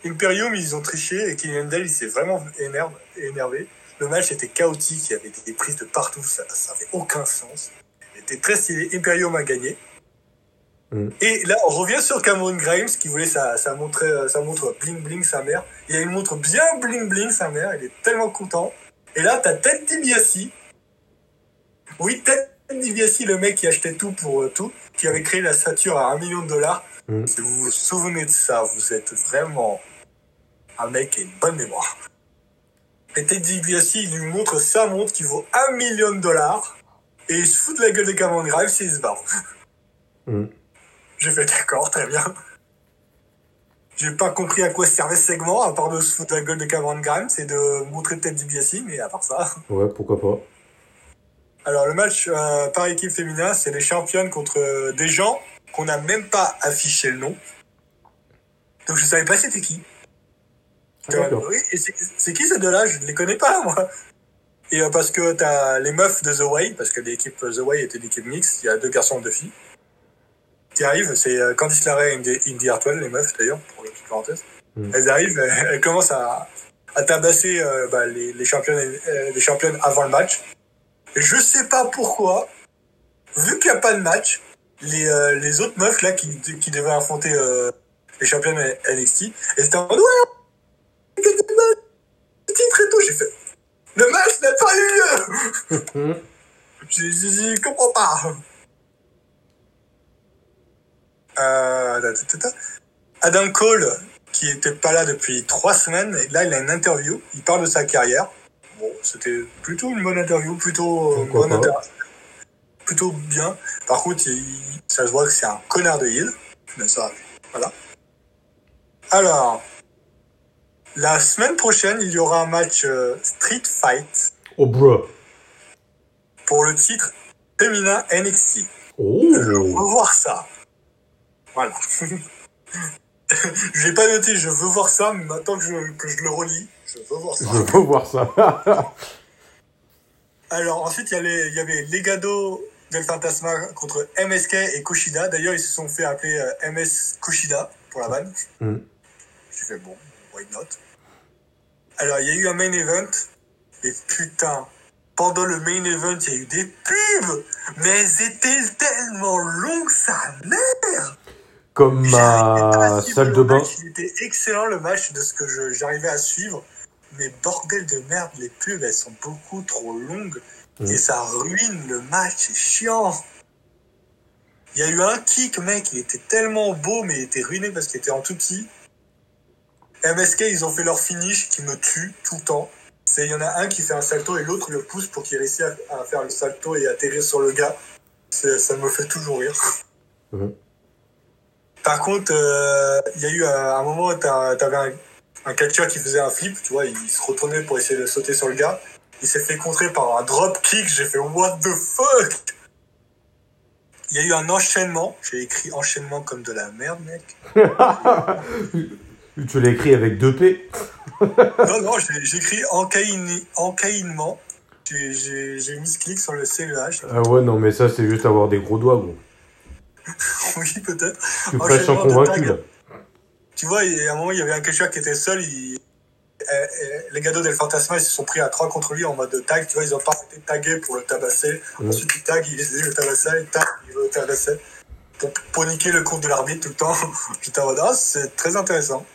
Imperium, ils ont triché et Killian Dell, il s'est vraiment énerve, énervé. Le match était chaotique, il y avait des prises de partout, ça n'avait aucun sens. Il était très stylé. Imperium a gagné. Et là, on revient sur Cameron Grimes qui voulait sa, sa, montre, euh, sa montre bling bling sa mère. Il a une montre bien bling bling sa mère. Il est tellement content. Et là, t'as Ted DiBiase. Oui, Ted DiBiase, le mec qui achetait tout pour euh, tout, qui avait créé la stature à un million de dollars.
Mm.
Si vous vous souvenez de ça, vous êtes vraiment un mec qui a une bonne mémoire. Et Ted DiBiase, il lui montre sa montre qui vaut un million de dollars. Et il se fout de la gueule de Cameron Grimes et il se barre.
Mm.
J'ai fait d'accord, très bien. J'ai pas compris à quoi servait ce segment, à part de se foutre la gueule de Cameron Grimes et de montrer tête DiBiase, mais à part ça.
Ouais, pourquoi pas.
Alors, le match euh, par équipe féminin, c'est les championnes contre euh, des gens qu'on n'a même pas affiché le nom. Donc, je savais pas c'était qui.
Ah,
oui, et c'est qui ces deux-là? Je ne les connais pas, moi. Et euh, parce que t'as les meufs de The Way, parce que l'équipe The Way était l'équipe mixte, il y a deux garçons et deux filles, qui arrivent. C'est euh, Candice Larray et Indy- Indy Hartwell, les meufs d'ailleurs, pour la petite parenthèse.
Mm.
Elles arrivent, elles, elles commencent à, à tabasser euh, bah, les, les, championnes, euh, les championnes avant le match. Je sais pas pourquoi, vu qu'il n'y a pas de match, les, euh, les autres meufs là qui, qui devaient affronter euh, les championnes NXT, elles étaient en mode ouais, titre et tout. J'ai fait, le match n'a pas eu lieu. Je comprends pas. Euh. Adam Cole, qui était pas là depuis trois semaines, et là il a une interview, il parle de sa carrière. Bon, c'était plutôt une bonne interview, plutôt euh, bonne plutôt bien. Par contre, il- ça se voit que c'est un connard de heel. Mais ça, voilà. Alors, la semaine prochaine, il y aura un match euh, Street Fight
Oh, bruh.
pour le titre féminin NXT.
Oh.
Je veux voir ça. Voilà. je l'ai pas noté, je veux voir ça, mais maintenant que je, que je le relis, je veux voir ça.
Je veux voir ça.
Alors ensuite, il y, avait Legado del Fantasma contre MSK et Kushida. D'ailleurs, ils se sont fait appeler euh, MS Kushida pour la vanne.
Mm.
J'ai fait bon, why not? Alors, il y a eu un main event, et putain, pendant le main event, il y a eu des pubs, mais elles étaient tellement longues, sa mère
Comme ma salle
le
de bain.
match. Il était excellent le match de ce que j'arrivais à suivre. Mais bordel de merde, les pubs, elles sont beaucoup trop longues. Et ça ruine le match, c'est chiant. Il y a eu un kick, mec, il était tellement beau, mais il était ruiné parce qu'il était en tout petit. MSK, ils ont fait leur finish qui me tue tout le temps. C'est, il y en a un qui fait un salto et l'autre le pousse pour qu'il réussisse à, à faire le salto et atterrir sur le gars. Ça me fait toujours rire. Par contre, euh, il y a eu un, un moment t'avais un, un catcheur qui faisait un flip, tu vois, il se retournait pour essayer de sauter sur le gars. Il s'est fait contrer par un drop kick, j'ai fait what the fuck? Il y a eu un enchaînement, j'ai écrit enchaînement comme de la merde, mec.
Tu l'as écrit avec deux P.
Non, non, j'ai écrit encaïnement. J'ai- mis ce clic sur le CEH.
Ah ouais, non, mais ça, c'est juste avoir des gros doigts, gros.
oui, peut-être.
Tu prêches
de
convaincu, là.
Tu vois, il y a un moment, il y avait un catcheur qui était seul. Il... euh, euh, les gados del Fantasma, ils se sont pris à trois contre lui en mode tag. Tu vois, ils ont pas arrêté de taguer pour le tabasser. Ensuite, il tag, il essaie de le tabasser, il tag, il veut le tabasser. pour, pour niquer le compte de l'arbitre tout le temps. J'étais en mode, ah, c'est très intéressant.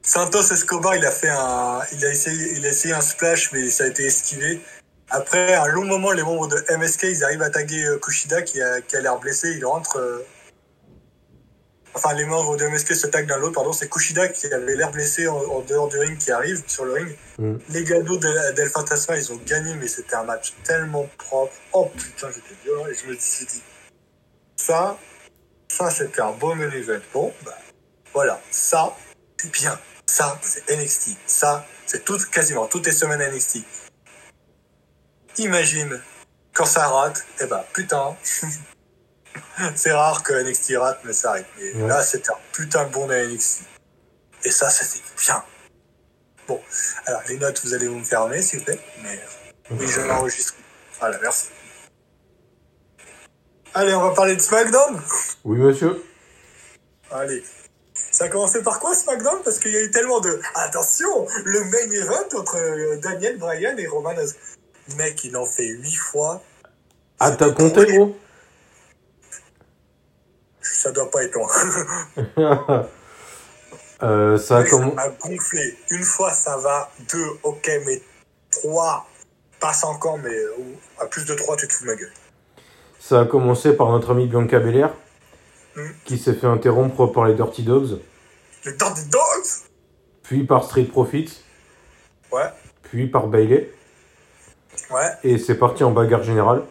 Santos Escobar, il a fait un, il a essayé, il a essayé un splash, mais ça a été esquivé. Après un long moment, les membres de MSK, ils arrivent à taguer euh, Kushida qui a, qui a l'air blessé. Il rentre. Enfin, les membres de MSK se taguent l'un l'autre. Pardon, c'est Kushida qui avait l'air blessé en, en dehors du ring qui arrive sur le ring.
Mm.
Les gados de- d'El Fantasma, ils ont gagné, mais c'était un match tellement propre. Oh putain, j'étais violent et je me suis dit, ça, ça c'était un beau main event. Bon, bah, voilà, ça, c'est bien. Ça, c'est NXT. Ça, c'est tout, quasiment toutes les semaines NXT. Imagine, quand ça rate, eh ben, putain. c'est rare que NXT rate, mais ça arrive.
Ouais.
là, c'était un putain de bon de NXT. Et ça, c'était bien. Bon, alors les notes, vous allez vous me fermer, s'il vous plaît. Mais oui, je l'enregistre. Voilà, merci. Allez, on va parler de SmackDown.
Oui, monsieur.
Allez. Ça a commencé par quoi SmackDown? Parce qu'il y a eu tellement de. Attention Le main event entre euh, Daniel Bryan et Roman. Mec, il en fait 8 fois.
Ah, t'as compté, gros
Ça doit pas être loin.
Euh, Ça a
ça m'a gonflé. Une fois, ça va. Deux, ok, mais trois, passe encore, mais euh, à plus de trois, tu te fous de ma gueule.
Ça a commencé par notre amie Bianca Belair,
Mm.
qui s'est fait interrompre par les Dirty Dogs,
Les Dirty Dogs?
Puis par Street Profits,
Ouais,
puis par Bailey,
ouais,
et c'est parti en bagarre générale.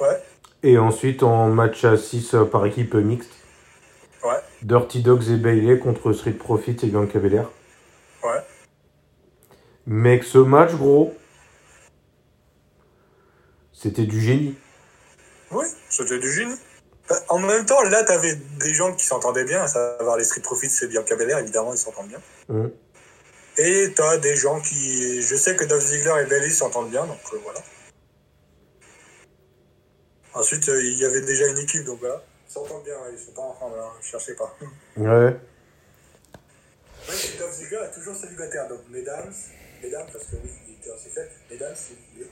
ouais,
Et ensuite en match à 6 par équipe mixte.
ouais,
Dirty Dogs et Bailey contre Street Profits et Bianca Belair.
ouais.
Mec, ce match, gros, c'était du génie.
Oui, c'était du génie. Euh, En même temps, là, t'avais des gens qui s'entendaient bien, à savoir les Street Profits et Bianca Belair, évidemment, ils s'entendent bien.
Mm.
Et t'as des gens qui... Je sais que Dolph Ziggler et Bailey s'entendent bien, donc euh, voilà. Ensuite, euh, il y avait déjà une équipe, donc voilà. Ils s'entendent bien, ils sont pas en train de hein, chercher pas.
Ouais.
Dolph Ziggler est toujours célibataire, donc mesdames, mesdames, parce que oui, il était ainsi fait, mesdames, vous voulez.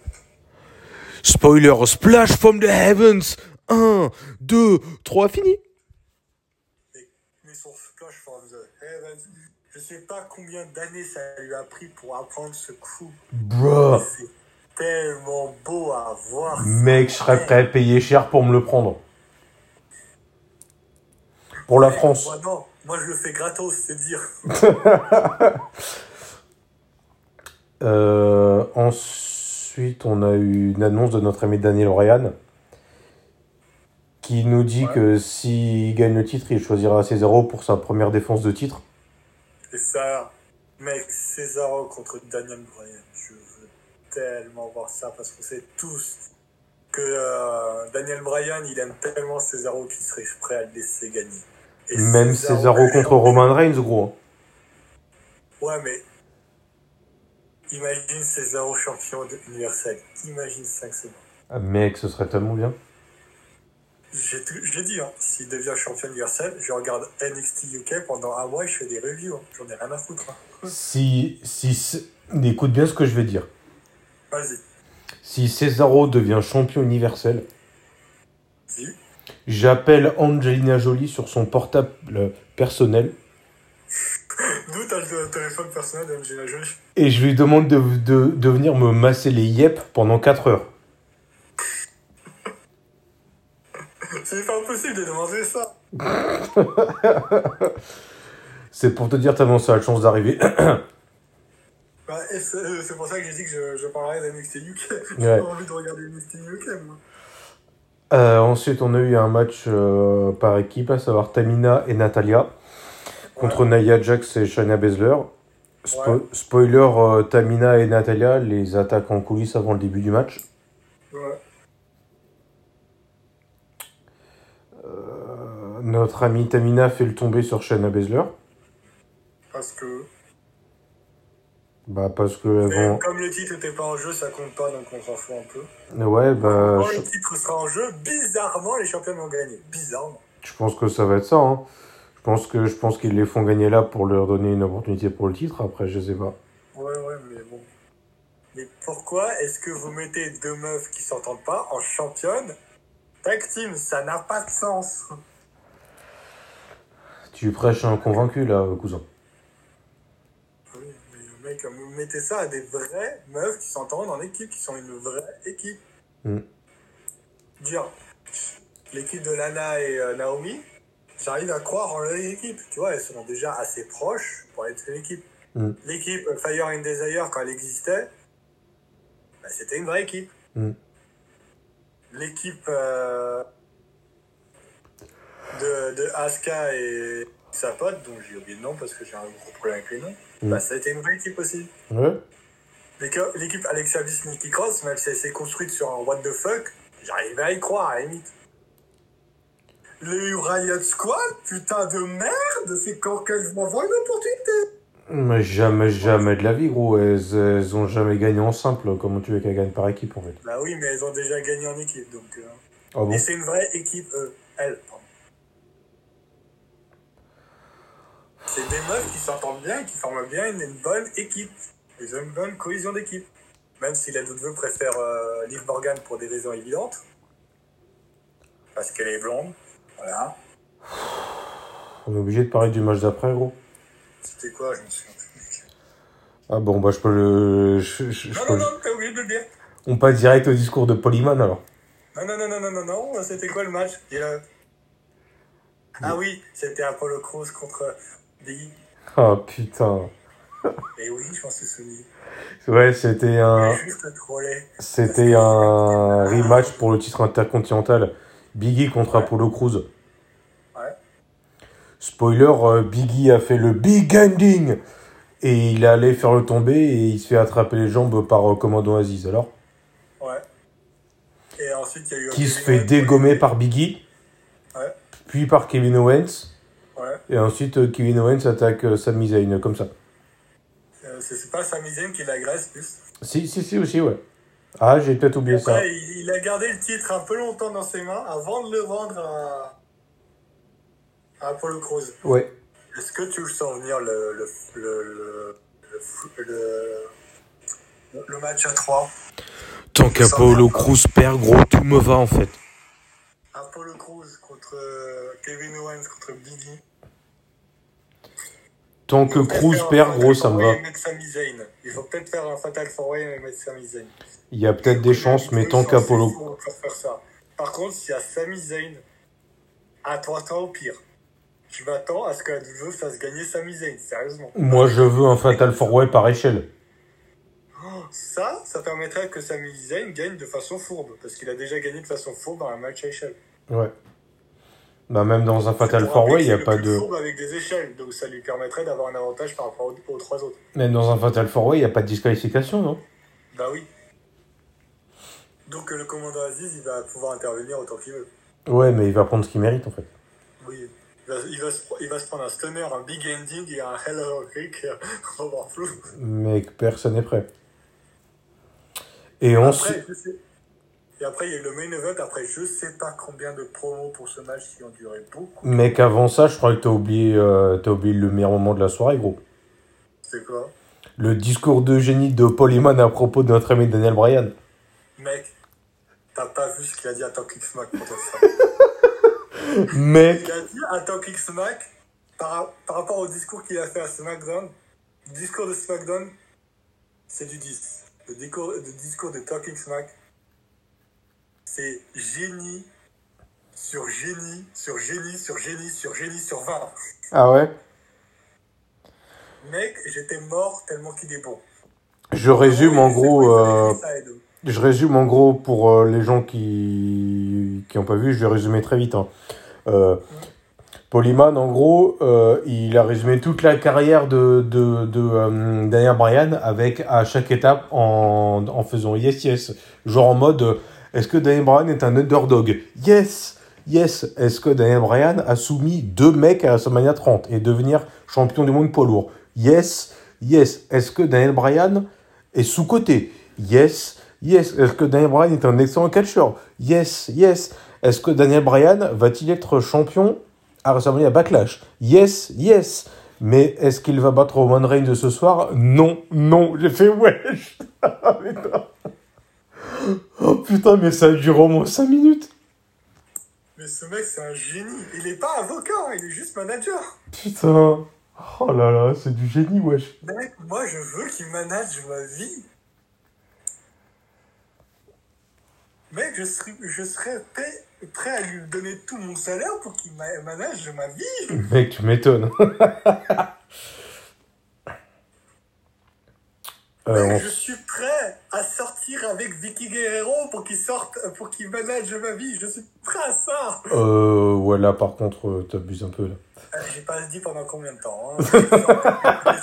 Spoiler, splash from the heavens 1, 2, 3, fini
Mais, mais son splash from the heavens, je sais pas combien d'années ça lui a pris pour apprendre ce coup.
Bruh
C'est tellement beau à voir.
Mec, je serais prêt à payer cher pour me le prendre. Pour la France.
Moi, non, moi je le fais gratos, c'est dire.
Euh, ensuite, on a eu une annonce de notre ami Daniel Ryan qui nous dit
Ouais.
que s'il gagne le titre, il choisira Cesaro pour sa première défense de titre.
Et ça, mec, Cesaro contre Daniel Bryan, tellement voir ça parce qu'on sait tous que euh, Daniel Bryan, il aime tellement Cesaro qu'il serait prêt à le laisser gagner. Et
Même Cesaro
est
contre. Roman Reigns, gros.
Ouais, mais imagine Cesaro champion universel. Imagine 5 secondes.
Ah, mec, ce serait tellement bien.
Je l'ai dit, hein, s'il devient champion universel, je regarde NXT UK pendant un mois et je fais des reviews. hein. J'en ai rien à foutre. hein.
Si, si, écoute bien ce que je vais dire.
Vas-y.
Si Cesaro devient champion universel,
Si.
j'appelle Angelina Jolie sur son portable personnel
D'où t'as le téléphone personnel d'Angelina Jolie?
et je lui demande de, de, de venir me masser les yep pendant 4 heures.
C'est pas impossible de demander ça.
C'est pour te dire tellement ça a de chance d'arriver.
Bah, c'est euh, c'est pour ça que j'ai dit que je, je parlerais d'NXT UK. J'ai
Ouais.
pas envie de regarder NXT UK, moi.
Euh, ensuite, on a eu un match euh, par équipe, à savoir Tamina et Natalia contre Nia Jax et Shayna Baszler. Spo-
Ouais.
Spoiler, euh, Tamina et Natalia les attaquent en coulisses avant le début du match.
Ouais.
Notre amie Tamina fait le tomber sur Shayna Baszler.
Parce que.
Bah, parce que
comme le titre n'était pas en jeu, ça compte pas, donc on s'en fout un peu.
Ouais, bah,
Quand
je,
le titre sera en jeu, bizarrement, les champions vont gagner. Bizarrement.
je pense que ça va être ça. Hein. Je pense que je pense qu'ils les font gagner là pour leur donner une opportunité pour le titre. Après, je sais pas.
Ouais, ouais, mais bon. Mais pourquoi est-ce que vous mettez deux meufs qui s'entendent pas en championne? Tag team, ça n'a pas de sens.
Tu prêches un convaincu là, cousin.
Mec, vous mettez ça à des vraies meufs qui s'entendent en équipe, qui sont une vraie équipe.
Mm.
Dire, l'équipe de Lana et euh, Naomi, j'arrive à croire en leur équipe. Tu vois, elles sont déjà assez proches pour être une équipe.
Mm.
L'équipe Fire and Desire, quand elle existait, bah, c'était une vraie équipe.
Mm.
L'équipe euh, de, de Asuka et sa pote, dont j'ai oublié le nom parce que j'ai un gros problème avec les noms,
Mm.
bah, ça a été une vraie équipe aussi.
Ouais.
L'équipe Alexa Bliss Nikki Cross, même si elle s'est construite sur un what the fuck, j'arrivais à y croire à la limite. Le Riot Squad, putain de merde, c'est quand que je m'envoie une opportunité.
Mais jamais, jamais de la vie, gros. Elles, elles ont jamais gagné en simple. Comment tu veux qu'elles gagnent par équipe, en fait?
Bah oui, mais elles ont déjà gagné en équipe, donc. euh,
Ah bon?
Et c'est une vraie équipe, eux. Elles, pardon. C'est des meufs qui s'entendent bien et qui forment bien une, une bonne équipe. Ils ont une bonne cohésion d'équipe. Même si la doute préfère euh, Liv Morgan pour des raisons évidentes. Parce qu'elle est blonde. Voilà.
On est obligé de parler du match d'après, gros.
C'était quoi? Je me souviens.
Ah bon, bah je peux le. je- je- je
Non,
peux
non, non, t'as oublié de le dire.
On passe direct au discours de Polyman alors.
Non, non, non, non, non, non, non. C'était quoi le match? Ah oui, c'était Apollo Crews contre
Ah putain.
Et oui, je m'en suis souvenu.
Ouais, c'était un. C'était un rematch pour le titre intercontinental. Biggie contre
Ouais.
Apollo Crews.
Ouais.
Spoiler, euh, Biggie a fait le big ending et il allait faire le tomber et il se fait attraper les jambes par euh, Commando Aziz. Alors,
Ouais. Et ensuite, il y a eu.
qui se fait dégommer par Biggie,
Ouais.
puis par Kevin Owens
Ouais.
et ensuite euh, Kevin Owens attaque euh, Sami Zayn comme ça.
Euh, c'est pas Sami Zayn qui l'agresse plus.
Si, si, si aussi, ouais. Ah, j'ai peut-être oublié ça.
Il, il a gardé le titre un peu longtemps dans ses mains avant de le vendre à, à Apollo Crews.
Ouais.
Est-ce que tu sens venir le, le, le, le, le, le- le match à 3
Tant qu'Apollo Crews perd, gros, tout me va en fait.
Apollo Crews contre euh, Kevin Owens contre Biggie.
Tant que
un
perd, gros, ça me va.
Il faut peut-être faire un Fatal 4 et mettre Sami Zayn.
Il y a peut-être des chances, mais tant qu'Apollo.
Par contre, s'il y a Sami Zayn, attends-toi au pire. Je m'attends à ce que la fasse gagner Sami Zayn, sérieusement.
Moi, je veux un Fatal Four Way par échelle.
Ça, ça permettrait que Sami Zayn gagne de façon fourbe, parce qu'il a déjà gagné de façon fourbe dans un match à échelle.
Ouais. Bah, même dans un Fatal Four Way, il n'y a pas de.
fourbe avec des échelles, donc ça lui permettrait d'avoir un avantage par rapport aux, aux trois autres.
Même dans un Fatal Four Way, il n'y a pas de disqualification, non?
Bah oui. Donc euh, le commandant Aziz, il va pouvoir intervenir autant qu'il veut.
Ouais, mais il va prendre ce qu'il mérite en fait.
Oui. Il va, il va se, il va se prendre un stunner, un big ending et un hell of a kick. On va voir flou.
Mais personne n'est prêt. Et on
Après, sais- Et après, il y a eu le main event. Après, je sais pas combien de promos pour ce match qui ont duré beaucoup.
Mec, avant ça, je crois que t'as oublié, euh, oublié le meilleur moment de la soirée, gros.
C'est quoi?
Le discours de génie de Paul Heyman à propos de notre ami Daniel Bryan.
Mec, t'as pas vu ce qu'il a dit à Talking Smack pour dire ça.
Mec,
Il a dit à Talking Smack, par, par rapport au discours qu'il a fait à SmackDown, le discours de SmackDown, c'est du 10. Le discours, le discours de Talking Smack, c'est génie sur génie sur génie sur génie sur génie sur 20.
ah ouais?
Mec, j'étais mort tellement qu'il est bon.
Je résume en gros, euh, je résume en gros pour euh, les gens qui qui ont pas vu, je vais résumer très vite. Hein. Euh, Paul Heyman, en gros, euh, il a résumé toute la carrière de, de, de euh, Daniel Bryan avec à chaque étape en, en faisant yes, yes. Genre en mode, euh, est-ce que Daniel Bryan est un underdog? Yes, yes. Est-ce que Daniel Bryan a soumis deux mecs à WrestleMania 30 et devenir champion du monde poids lourd? Yes, yes. Est-ce que Daniel Bryan est sous-coté? Yes, yes. Est-ce que Daniel Bryan est un excellent catcheur? Yes, yes. Est-ce que Daniel Bryan va-t-il être champion à WrestleMania Backlash Yes, yes. Mais est-ce qu'il va battre Roman Reigns de ce soir? Non, non. J'ai fait wesh. Putain. Oh putain, mais ça dure au moins 5 minutes.
Mais ce mec, c'est un génie. Il est pas avocat, il est juste manager.
Putain. Oh là là, c'est du génie, wesh.
Mec, moi, je veux qu'il manage ma vie. Mec, je serais, je serais prêt, à lui donner tout mon salaire pour qu'il ma- manage ma vie.
Mec, tu m'étonnes. Euh, on-
je suis prêt à sortir avec Vicky Guerrero pour qu'il sorte, pour qu'il manage ma vie. Je suis prêt à ça.
euh, ouais, là, par contre, euh, t'abuses un peu, là.
Euh, J'ai pas dit pendant combien de temps. hein.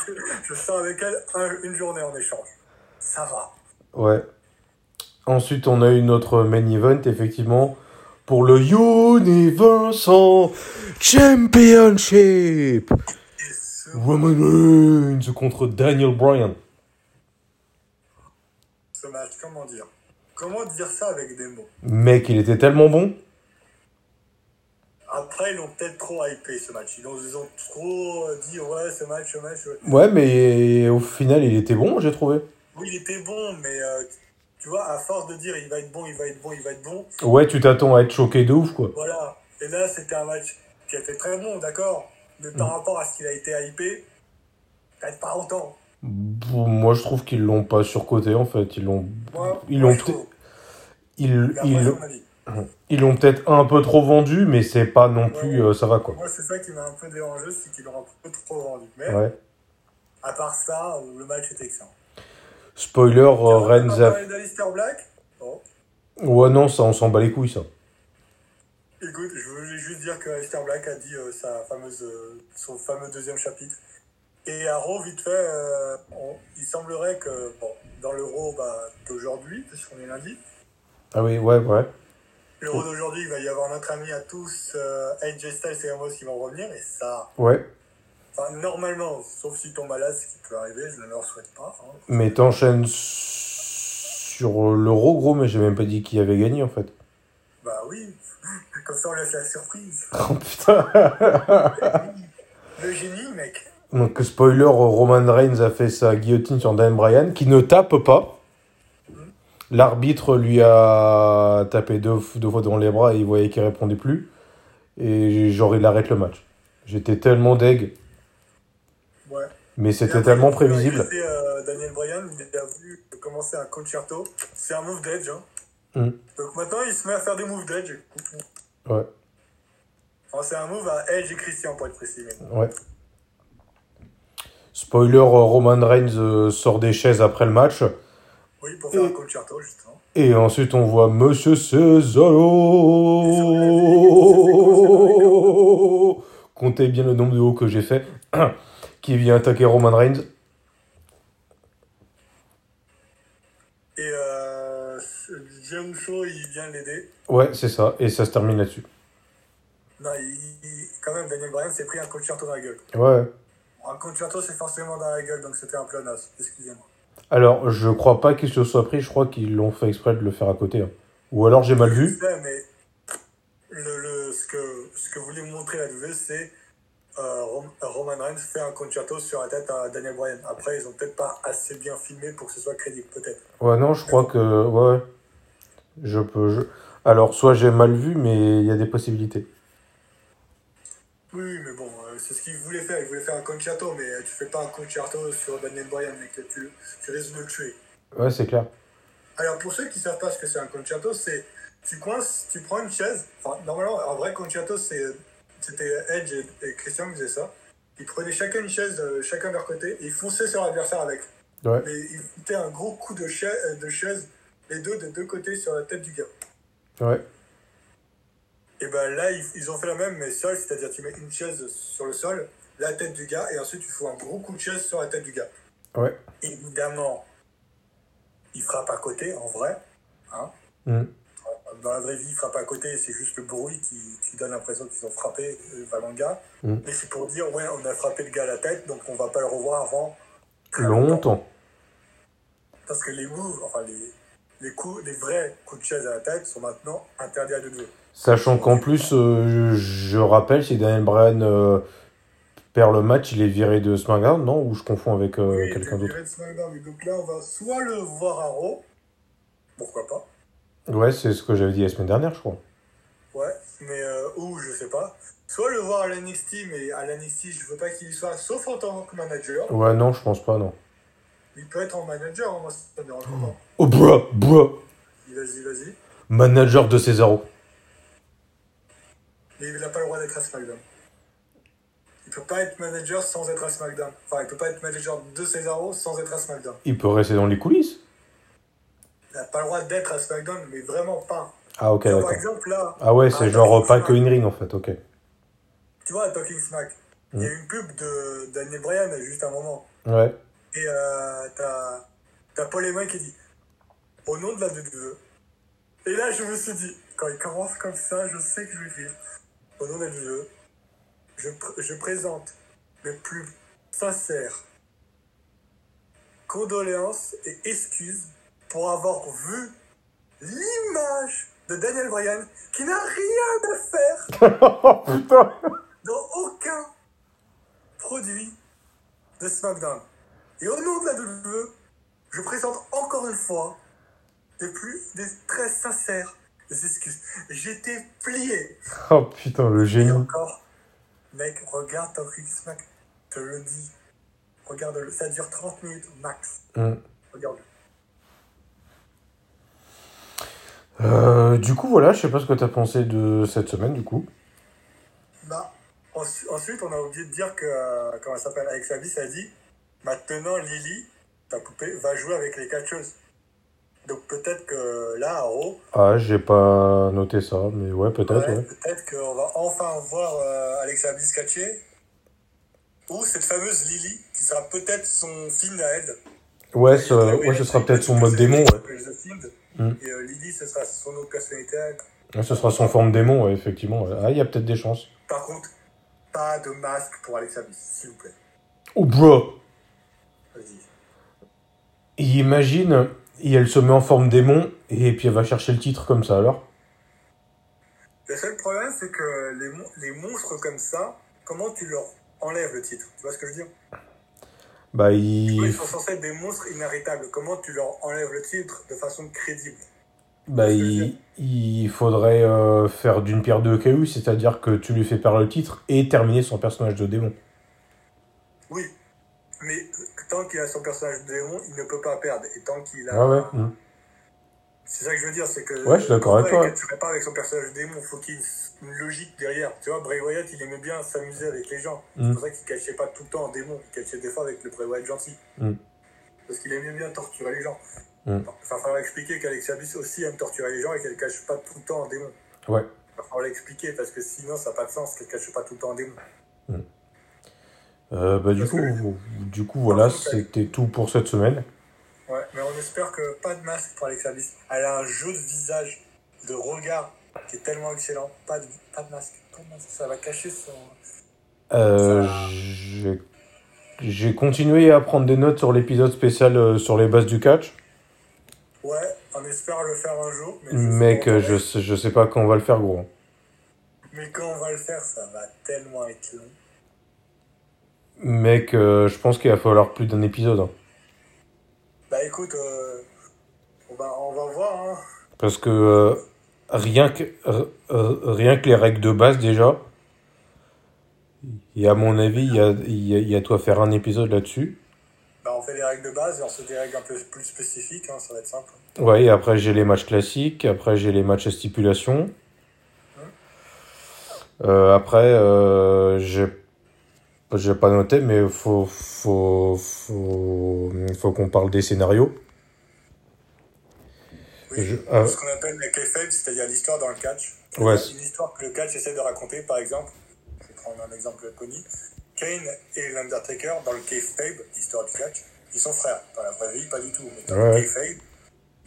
je sors avec elle un- une journée en échange. Ça va.
Ouais. Ensuite, on a eu notre main event, effectivement, pour le Universal Championship. Roman Reigns contre Daniel Bryan.
ce match, comment dire? Comment dire ça avec des mots?
Mec, il était tellement bon.
Après, ils l'ont peut-être trop hypé ce match. Ils ont, ils ont trop dit ouais, ce match, ce match. ouais.
Ouais, mais au final, il était bon, j'ai trouvé.
Oui, il était bon, mais euh, tu vois, à force de dire il va être bon, il va être bon, il va être bon,
Ouais, tu t'attends à être choqué de ouf, quoi.
voilà. Et là, c'était un match qui était très bon, d'accord Mais par rapport à ce qu'il a été hypé, peut-être pas autant.
Moi, je trouve qu'ils l'ont pas surcoté, en fait. Ils l'ont. Ils l'ont
trouve.
Ils ils- l'ont peut-être un peu trop vendu, mais c'est pas non plus. euh, ça va, quoi.
Moi, c'est ça qui m'a un peu dérangé, c'est qu'ils l'ont un peu trop vendu. Mais
Ouais.
à part ça, le match était excellent.
Spoiler, euh, Reigns a.
Black.
Ouais, non, ça, on s'en bat les couilles, ça.
Écoute, je voulais juste dire que Alistair Black a dit euh, sa fameuse, euh, son fameux deuxième chapitre. Et à Raw, vite fait, euh, on- il semblerait que, bon, dans le Raw bah, d'aujourd'hui, puisqu'on est lundi,
Ah oui, ouais, ouais.
le Raw d'aujourd'hui, il va y avoir notre ami à tous, AJ Styles et Amos qui vont revenir, et ça,
Ouais.
Enfin, normalement, sauf s'ils tombent malades, ce qui peut arriver, je ne leur souhaite pas. hein.
Mais t'enchaînes sur l'euro, gros, mais j'ai même pas dit qui avait gagné, en fait.
Bah oui, comme ça on laisse la surprise.
Oh putain
Le génie, mec.
Donc, spoiler, Roman Reigns a fait sa guillotine sur Dan Bryan, qui ne tape pas. L'arbitre lui a tapé deux, deux fois dans les bras et il voyait qu'il répondait plus. Et genre, il arrête le match. J'étais tellement deg. Mais c'était tellement prévisible.
euh, Daniel Bryan, il a voulu commencer un concerto. C'est un move d'Edge. Hein.
Mm.
Donc maintenant, il se met à faire des moves d'Edge.
Ouais,
Enfin, c'est un move à Edge et Christian, pour être précis. mais-
ouais. Spoiler, euh, Roman Reigns euh, sort des chaises après le match.
Oui, pour faire
Et-
un concerto, justement.
Et ensuite, on voit Monsieur Cesaro? Comptez bien le nombre de hauts que j'ai fait. qui vient attaquer Roman Reigns.
Et euh, Shaw, il vient l'aider.
Ouais, c'est ça. Et ça se termine là-dessus.
Non, il, il- quand même, Daniel Bryan s'est pris un concerto dans la gueule.
Ouais.
Un concerto, c'est forcément dans la gueule, donc c'était un plan as. Excusez-moi.
Alors, je crois pas qu'ils se soient pris. Je crois qu'ils l'ont fait exprès de le faire à côté. hein. Ou alors j'ai mal
Je
vu.
sais, mais le, le, ce, que, ce que voulait montrer la WWE, c'est Roman Reigns fait un concerto sur la tête à Daniel Bryan. Après, ils ont peut-être pas assez bien filmé pour que ce soit crédible, peut-être.
Ouais, non, je crois que. Ouais. Je peux. je- Alors, soit j'ai mal vu, mais il y a des possibilités.
Oui, mais bon, euh, c'est ce qu'il voulait faire. Il voulait faire un concerto, mais euh, tu fais pas un concerto sur Daniel Bryan, mec. Tu, tu risques de le tuer.
Ouais, c'est clair.
Alors, pour ceux qui savent pas ce que c'est un concerto, c'est tu coinces, tu prends une chaise. Enfin, normalement, un vrai concerto, c'est c'était Edge et, et Christian qui faisaient ça. Ils prenaient chacun une chaise, euh, chacun de leur côté, et ils fonçaient sur l'adversaire avec.
Ouais.
Mais ils foutaient un gros coup de, cha- euh, de chaise, les deux de deux côtés sur la tête du gars.
Ouais.
Et ben là, ils, ils ont fait la même, mais seul, c'est-à-dire tu mets une chaise sur le sol, la tête du gars, et ensuite tu fous un gros coup de chaise sur la tête du gars.
Ouais.
Évidemment, il frappe à côté, en vrai. Hein.
Mm.
Dans la vraie vie, il frappe à côté, c'est juste le bruit qui, qui donne l'impression qu'ils ont frappé euh, gars.
Mm.
Mais c'est pour dire, ouais, on a frappé le gars à la tête, donc on va pas le revoir avant très longtemps.
Longtemps.
Parce que les moves, enfin les, les coups, les vrais coups de chaise à la tête sont maintenant interdits à deux deux.
Sachant qu'en plus, euh, je rappelle, si Daniel Bryan euh, perd le match, il est viré de SmackDown, non? Ou je confonds avec euh,
Oui,
quelqu'un d'autre?
viré de SmackDown, mais Donc là, on va soit le voir à Raw, pourquoi pas,
Ouais, c'est ce que j'avais dit la semaine dernière, je crois.
ouais, mais euh, où, je sais pas. Soit le voir à l'NXT, mais à l'NXT, je veux pas qu'il soit, sauf en tant que manager.
Ouais, non, je pense pas, non.
Il peut être en manager, hein, moi, ça me dérange pas.
Oh, bruh, bruh.
Vas-y, vas-y.
Manager de Cesaro.
Mais il n'a pas le droit d'être à SmackDown. Il peut pas être manager sans être à SmackDown. Enfin, il peut pas être manager de Cesaro sans être à SmackDown.
Il peut rester dans les coulisses.
Il n'a pas le droit d'être à SmackDown, mais vraiment pas.
Ah, ok, d'accord.
par exemple, là,
Ah ouais,
à
c'est genre pas que une ring en fait, ok.
Tu vois, à Talking Smack, il y a eu une pub de Daniel Bryan juste un moment.
Ouais.
Et euh, t'as t'as Paul Heyman qui dit Au nom de la WWE. Et là, je me suis dit, quand il commence comme ça, je sais que je vais dire Au nom de la WWE, je, pr- je présente mes plus sincères condoléances et excuses pour avoir vu l'image de Daniel Bryan qui n'a rien à faire
oh
dans aucun produit de SmackDown. Et au nom de la WWE, je présente encore une fois des plus des très sincères excuses. J'étais plié.
Oh putain, le
Et
génie.
encore, mec, regarde Talking Smack. Je te le dis. Regarde-le. Ça dure 30 minutes max.
Hmm.
Regarde.
Euh, du coup, voilà, je sais pas ce que t'as pensé de cette semaine, du coup.
Bah, ensu- ensuite, on a oublié de dire que, euh, comment elle s'appelle, Bliss a dit maintenant Lily, ta poupée, va jouer avec les catcheuses. Donc peut-être que là, à Raw,
Ah, j'ai pas noté ça, mais ouais, peut-être,
ouais,
ouais.
peut-être qu'on va enfin voir euh, Alexa Bliss catcher. Ou cette fameuse Lily, qui sera peut-être son film à elle.
Ouais, ce, ouais, ce sera peut-être son mode démon, ouais.
The Fiend.
Mm.
Et euh, Lily, ce sera son autre personnalité.
Ouais, Ce sera son forme démon, ouais, effectivement. Ah, il y a peut-être des chances.
Par contre, pas de masque pour Alexa Bliss, s'il vous plaît.
Oh, bro
Vas-y.
Imagine, et elle se met en forme démon, et puis elle va chercher le titre comme ça, alors
Le seul problème, c'est que les, mon- les monstres comme ça, comment tu leur enlèves le titre? Tu vois ce que je veux dire?
Bah,
Ils
il,
sont censés être des monstres inarrêtables. Comment tu leur enlèves le titre de façon crédible?
Bah, il, il faudrait euh, faire d'une pierre deux cailloux, c'est-à-dire que tu lui fais perdre le titre et terminer son personnage de démon.
Oui, mais tant qu'il a son personnage de démon, il ne peut pas perdre. Et tant qu'il a.
Ah ouais hmm.
C'est ça que je veux dire, c'est que.
Ouais, je suis d'accord avec toi,
ne pas avec son personnage démon, il faut qu'il y ait une logique derrière. Tu vois, Bray Wyatt, il aimait bien s'amuser avec les gens.
Mm.
C'est pour ça qu'il cachait pas tout le temps en démon, il cachait des fois avec le Bray Wyatt gentil.
Mm.
Parce qu'il aimait bien torturer les gens.
Mm.
Enfin, il faudra expliquer qu'Alexia Bliss aussi aime torturer les gens et qu'elle cache pas tout le temps en démon.
Ouais.
Il falloir l'expliquer parce que sinon ça n'a pas de sens qu'elle cache pas tout le temps en démon.
Euh, bah, du coup,
que-
du coup, voilà, c'était tout pour cette semaine.
Ouais, mais on espère que pas de masque pour Alexa Bliss. Elle a un jeu de visage, de regard qui est tellement excellent. Pas de, pas de masque. Pas de masque. Ça va cacher son.
Euh,
Ça-
j'ai- continué à prendre des notes sur l'épisode spécial euh, sur les bases du catch.
Ouais, on espère le faire un jour. Mais,
Mec, je, sais- je sais pas quand on va le faire, gros.
Mais quand on va le faire, ça va tellement être long.
Mec, euh, je pense qu'il va falloir plus d'un épisode.
Bah écoute, euh, on, va, on va voir. Hein.
Parce que euh, rien, que euh, rien que les règles de base, déjà, et à mon avis, il y a, il y a, y a toi faire un épisode là-dessus.
Bah on fait les règles de base et on se règles un peu plus spécifiques. Hein, ça va être simple.
Ouais, et après j'ai les matchs classiques, après j'ai les matchs à stipulation. Euh, après, euh, j'ai j'ai pas noté, mais faut faut faut, faut qu'on parle des scénarios.
Oui.
Je-.
Ce qu'on appelle les kayfabe, c'est-à-dire l'histoire dans le catch.
Ouais.
Une histoire que le catch essaie de raconter, par exemple. Je vais prendre un exemple connu. Kane et l'Undertaker, dans le kayfabe, l'histoire du catch, ils sont frères. Dans la vraie vie, pas du tout. Mais dans
Ouais.
le kayfabe,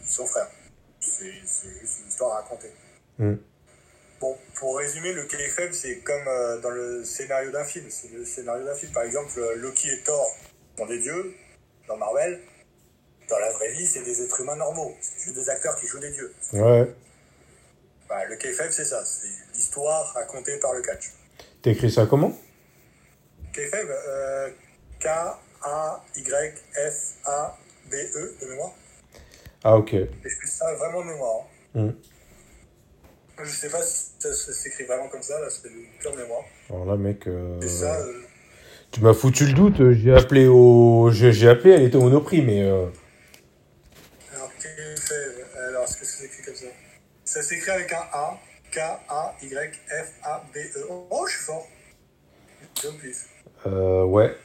ils sont frères. C'est c'est juste une histoire à raconter.
Mm.
Pour résumer, le kayfabe, c'est comme euh, dans le scénario d'un film. C'est le scénario d'un film. Par exemple, euh, Loki et Thor sont des dieux, dans Marvel. Dans la vraie vie, c'est des êtres humains normaux. C'est juste des acteurs qui jouent des dieux.
Ouais.
Bah, le kayfabe, c'est ça. C'est l'histoire racontée par le catch.
T'écris ça comment?
Kayfabe, euh, K-A-Y-F-A-B-E E, de mémoire.
Ah ok.
Et je fais ça vraiment de mémoire. hein.
Mm.
Je sais pas si ça, ça s'écrit vraiment comme ça, là, c'est une pure mémoire.
Alors là, mec. euh,
C'est ça. euh,
Tu m'as foutu le doute. J'ai appelé au. J'ai appelé, elle était au Monoprix, mais. euh,
Alors, alors, est-ce que c'est écrit comme ça? Ça s'écrit avec un A, K-A-Y-F-A-B-E. Oh, je suis fort.
Euh, ouais.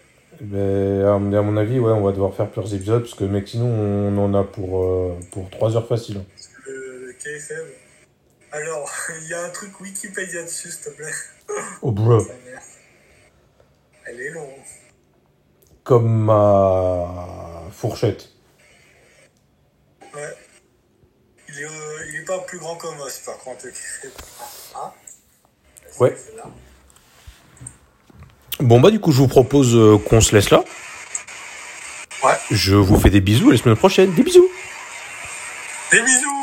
Mais à mon avis, ouais, on va devoir faire plusieurs épisodes parce que, mec, sinon, on en a pour, euh, pour 3 heures facile. hein.
Le, le KFM. Alors, il y a un truc Wikipédia dessus, s'il te plaît.
Oh, bro.
Elle est longue.
Comme ma fourchette.
Ouais. Il est, euh, il est pas plus grand qu'un os, par contre. Ah.
Ouais. Bon, bah, du coup, je vous propose euh, qu'on se laisse là.
Ouais.
Je vous fais des bisous à la semaine prochaine. Des bisous.
Des bisous